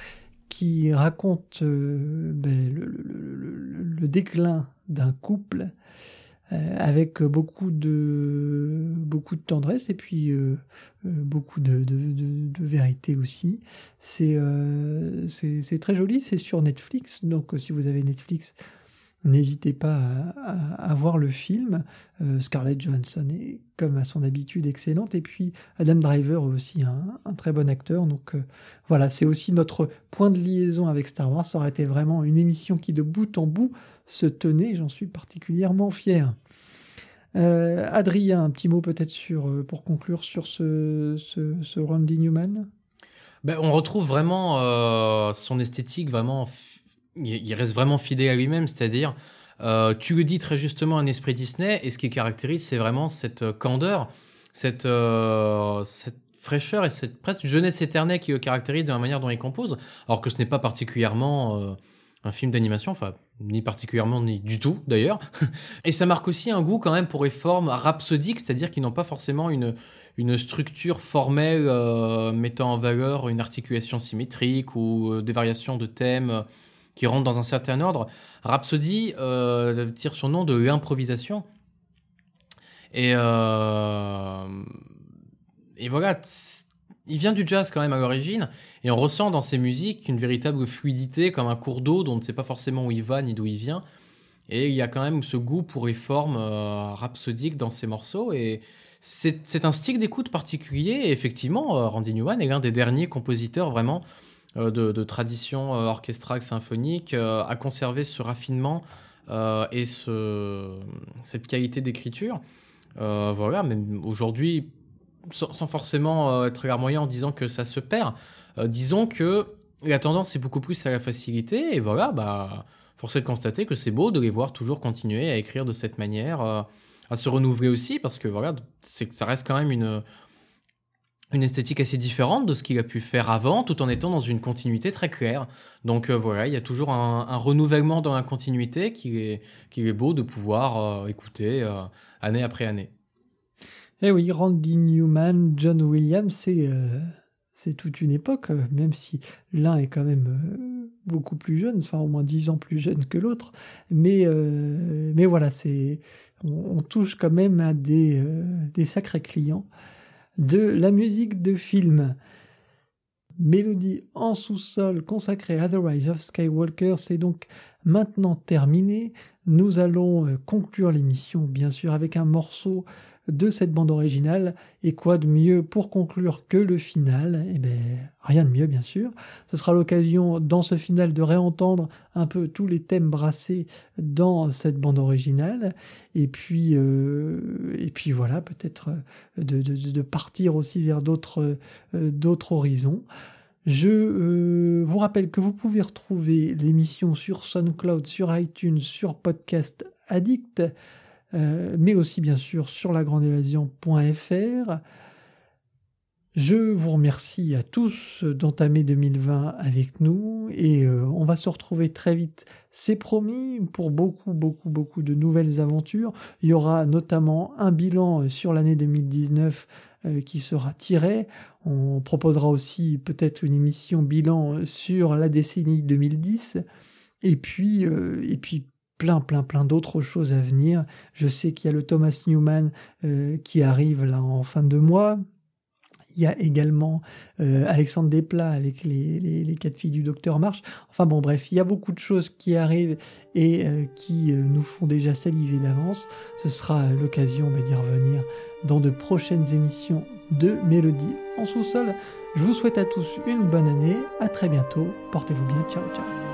qui raconte euh, ben, le, déclin d'un couple euh, avec beaucoup de, beaucoup de tendresse et puis euh, beaucoup de, vérité aussi. C'est très joli, c'est sur Netflix, donc si vous avez Netflix, N'hésitez pas à, voir le film. Euh, Scarlett Johansson est, comme à son habitude, excellente. Et puis Adam Driver aussi, un, très bon acteur. Donc euh, voilà, c'est aussi notre point de liaison avec Star Wars. Ça aurait été vraiment une émission qui, de bout en bout, se tenait. J'en suis particulièrement fier. Euh, Adrien, un petit mot peut-être sur, pour conclure sur ce, ce, Randy Newman? Ben, On retrouve vraiment son esthétique vraiment il, reste vraiment fidèle à lui-même, c'est-à-dire, euh, tu le dis très justement, un esprit Disney, et ce qui caractérise, c'est vraiment cette euh, candeur, cette, euh, cette fraîcheur et cette presque jeunesse éternelle qui le caractérise de la manière dont il compose, alors que ce n'est pas particulièrement un film d'animation, enfin, ni particulièrement, ni du tout d'ailleurs. et ça marque aussi un goût quand même pour les formes rhapsodiques, c'est-à-dire qu'ils n'ont pas forcément une, une structure formelle mettant en valeur une articulation symétrique ou des variations de thèmes qui rentre dans un certain ordre. Rhapsody euh, tire son nom de l'improvisation. Et, euh, et voilà, il vient du jazz quand même à l'origine, et on ressent dans ses musiques une véritable fluidité, comme un cours d'eau dont on ne sait pas forcément où il va ni d'où il vient. Et il y a quand même ce goût pour les formes euh, rhapsodiques dans ses morceaux, et c'est un style d'écoute particulier, et effectivement, Randy Newman est l'un des derniers compositeurs vraiment euh, de, tradition euh, orchestrale symphonique euh, a conservé ce raffinement et ce, cette qualité d'écriture. voilà, mais aujourd'hui, sans, forcément être larmoyant en disant que ça se perd, disons que la tendance est beaucoup plus à la facilité, et voilà, bah, force est de constater que c'est beau de les voir toujours continuer à écrire de cette manière, à se renouveler aussi, parce que voilà, ça reste quand même une, une esthétique assez différente de ce qu'il a pu faire avant, tout en étant dans une continuité très claire. Donc euh, voilà, il y a toujours un, renouvellement dans la continuité qui est, qui est beau de pouvoir euh, écouter euh, année après année. Eh oui, Randy Newman, John Williams, c'est c'est toute une époque, même si l'un est quand même beaucoup plus jeune, enfin au moins dix ans plus jeune que l'autre. Mais, mais voilà, c'est on, on, touche quand même à des, des sacrés clients de la musique de film. Mélodie en sous-sol consacrée à The Rise of Skywalker, c'est donc maintenant terminé. Nous allons euh, conclure l'émission, bien sûr, avec un morceau de cette bande originale. Et quoi de mieux pour conclure que le final? Eh bien, rien de mieux, bien sûr. Ce sera l'occasion, dans ce final, de réentendre un peu tous les thèmes brassés dans cette bande originale. Et puis, euh, et puis voilà, peut-être euh, de, partir aussi vers d'autres euh, horizons. Je vous rappelle que vous pouvez retrouver l'émission sur SoundCloud, sur iTunes, sur Podcast Addict. Euh, mais aussi bien sûr sur lagrandeévasion.fr. Je vous remercie à tous d'entamer 2020 avec nous et euh, on va se retrouver très vite, c'est promis, pour beaucoup, beaucoup, beaucoup de nouvelles aventures. Il y aura notamment un bilan sur l'année 2019 euh, qui sera tiré. On proposera aussi peut-être une émission bilan sur la décennie 2010. Et puis, et puis plein, plein, plein d'autres choses à venir. Je sais qu'il y a le Thomas Newman euh, qui arrive là en fin de mois. Il y a également euh, Alexandre Desplat avec les, quatre filles du docteur March. Enfin bon, bref, il y a beaucoup de choses qui arrivent et euh, qui nous font déjà saliver d'avance. Ce sera l'occasion d'y revenir dans de prochaines émissions de Mélodie en sous-sol. Je vous souhaite à tous une bonne année. À très bientôt. Portez-vous bien. Ciao, ciao.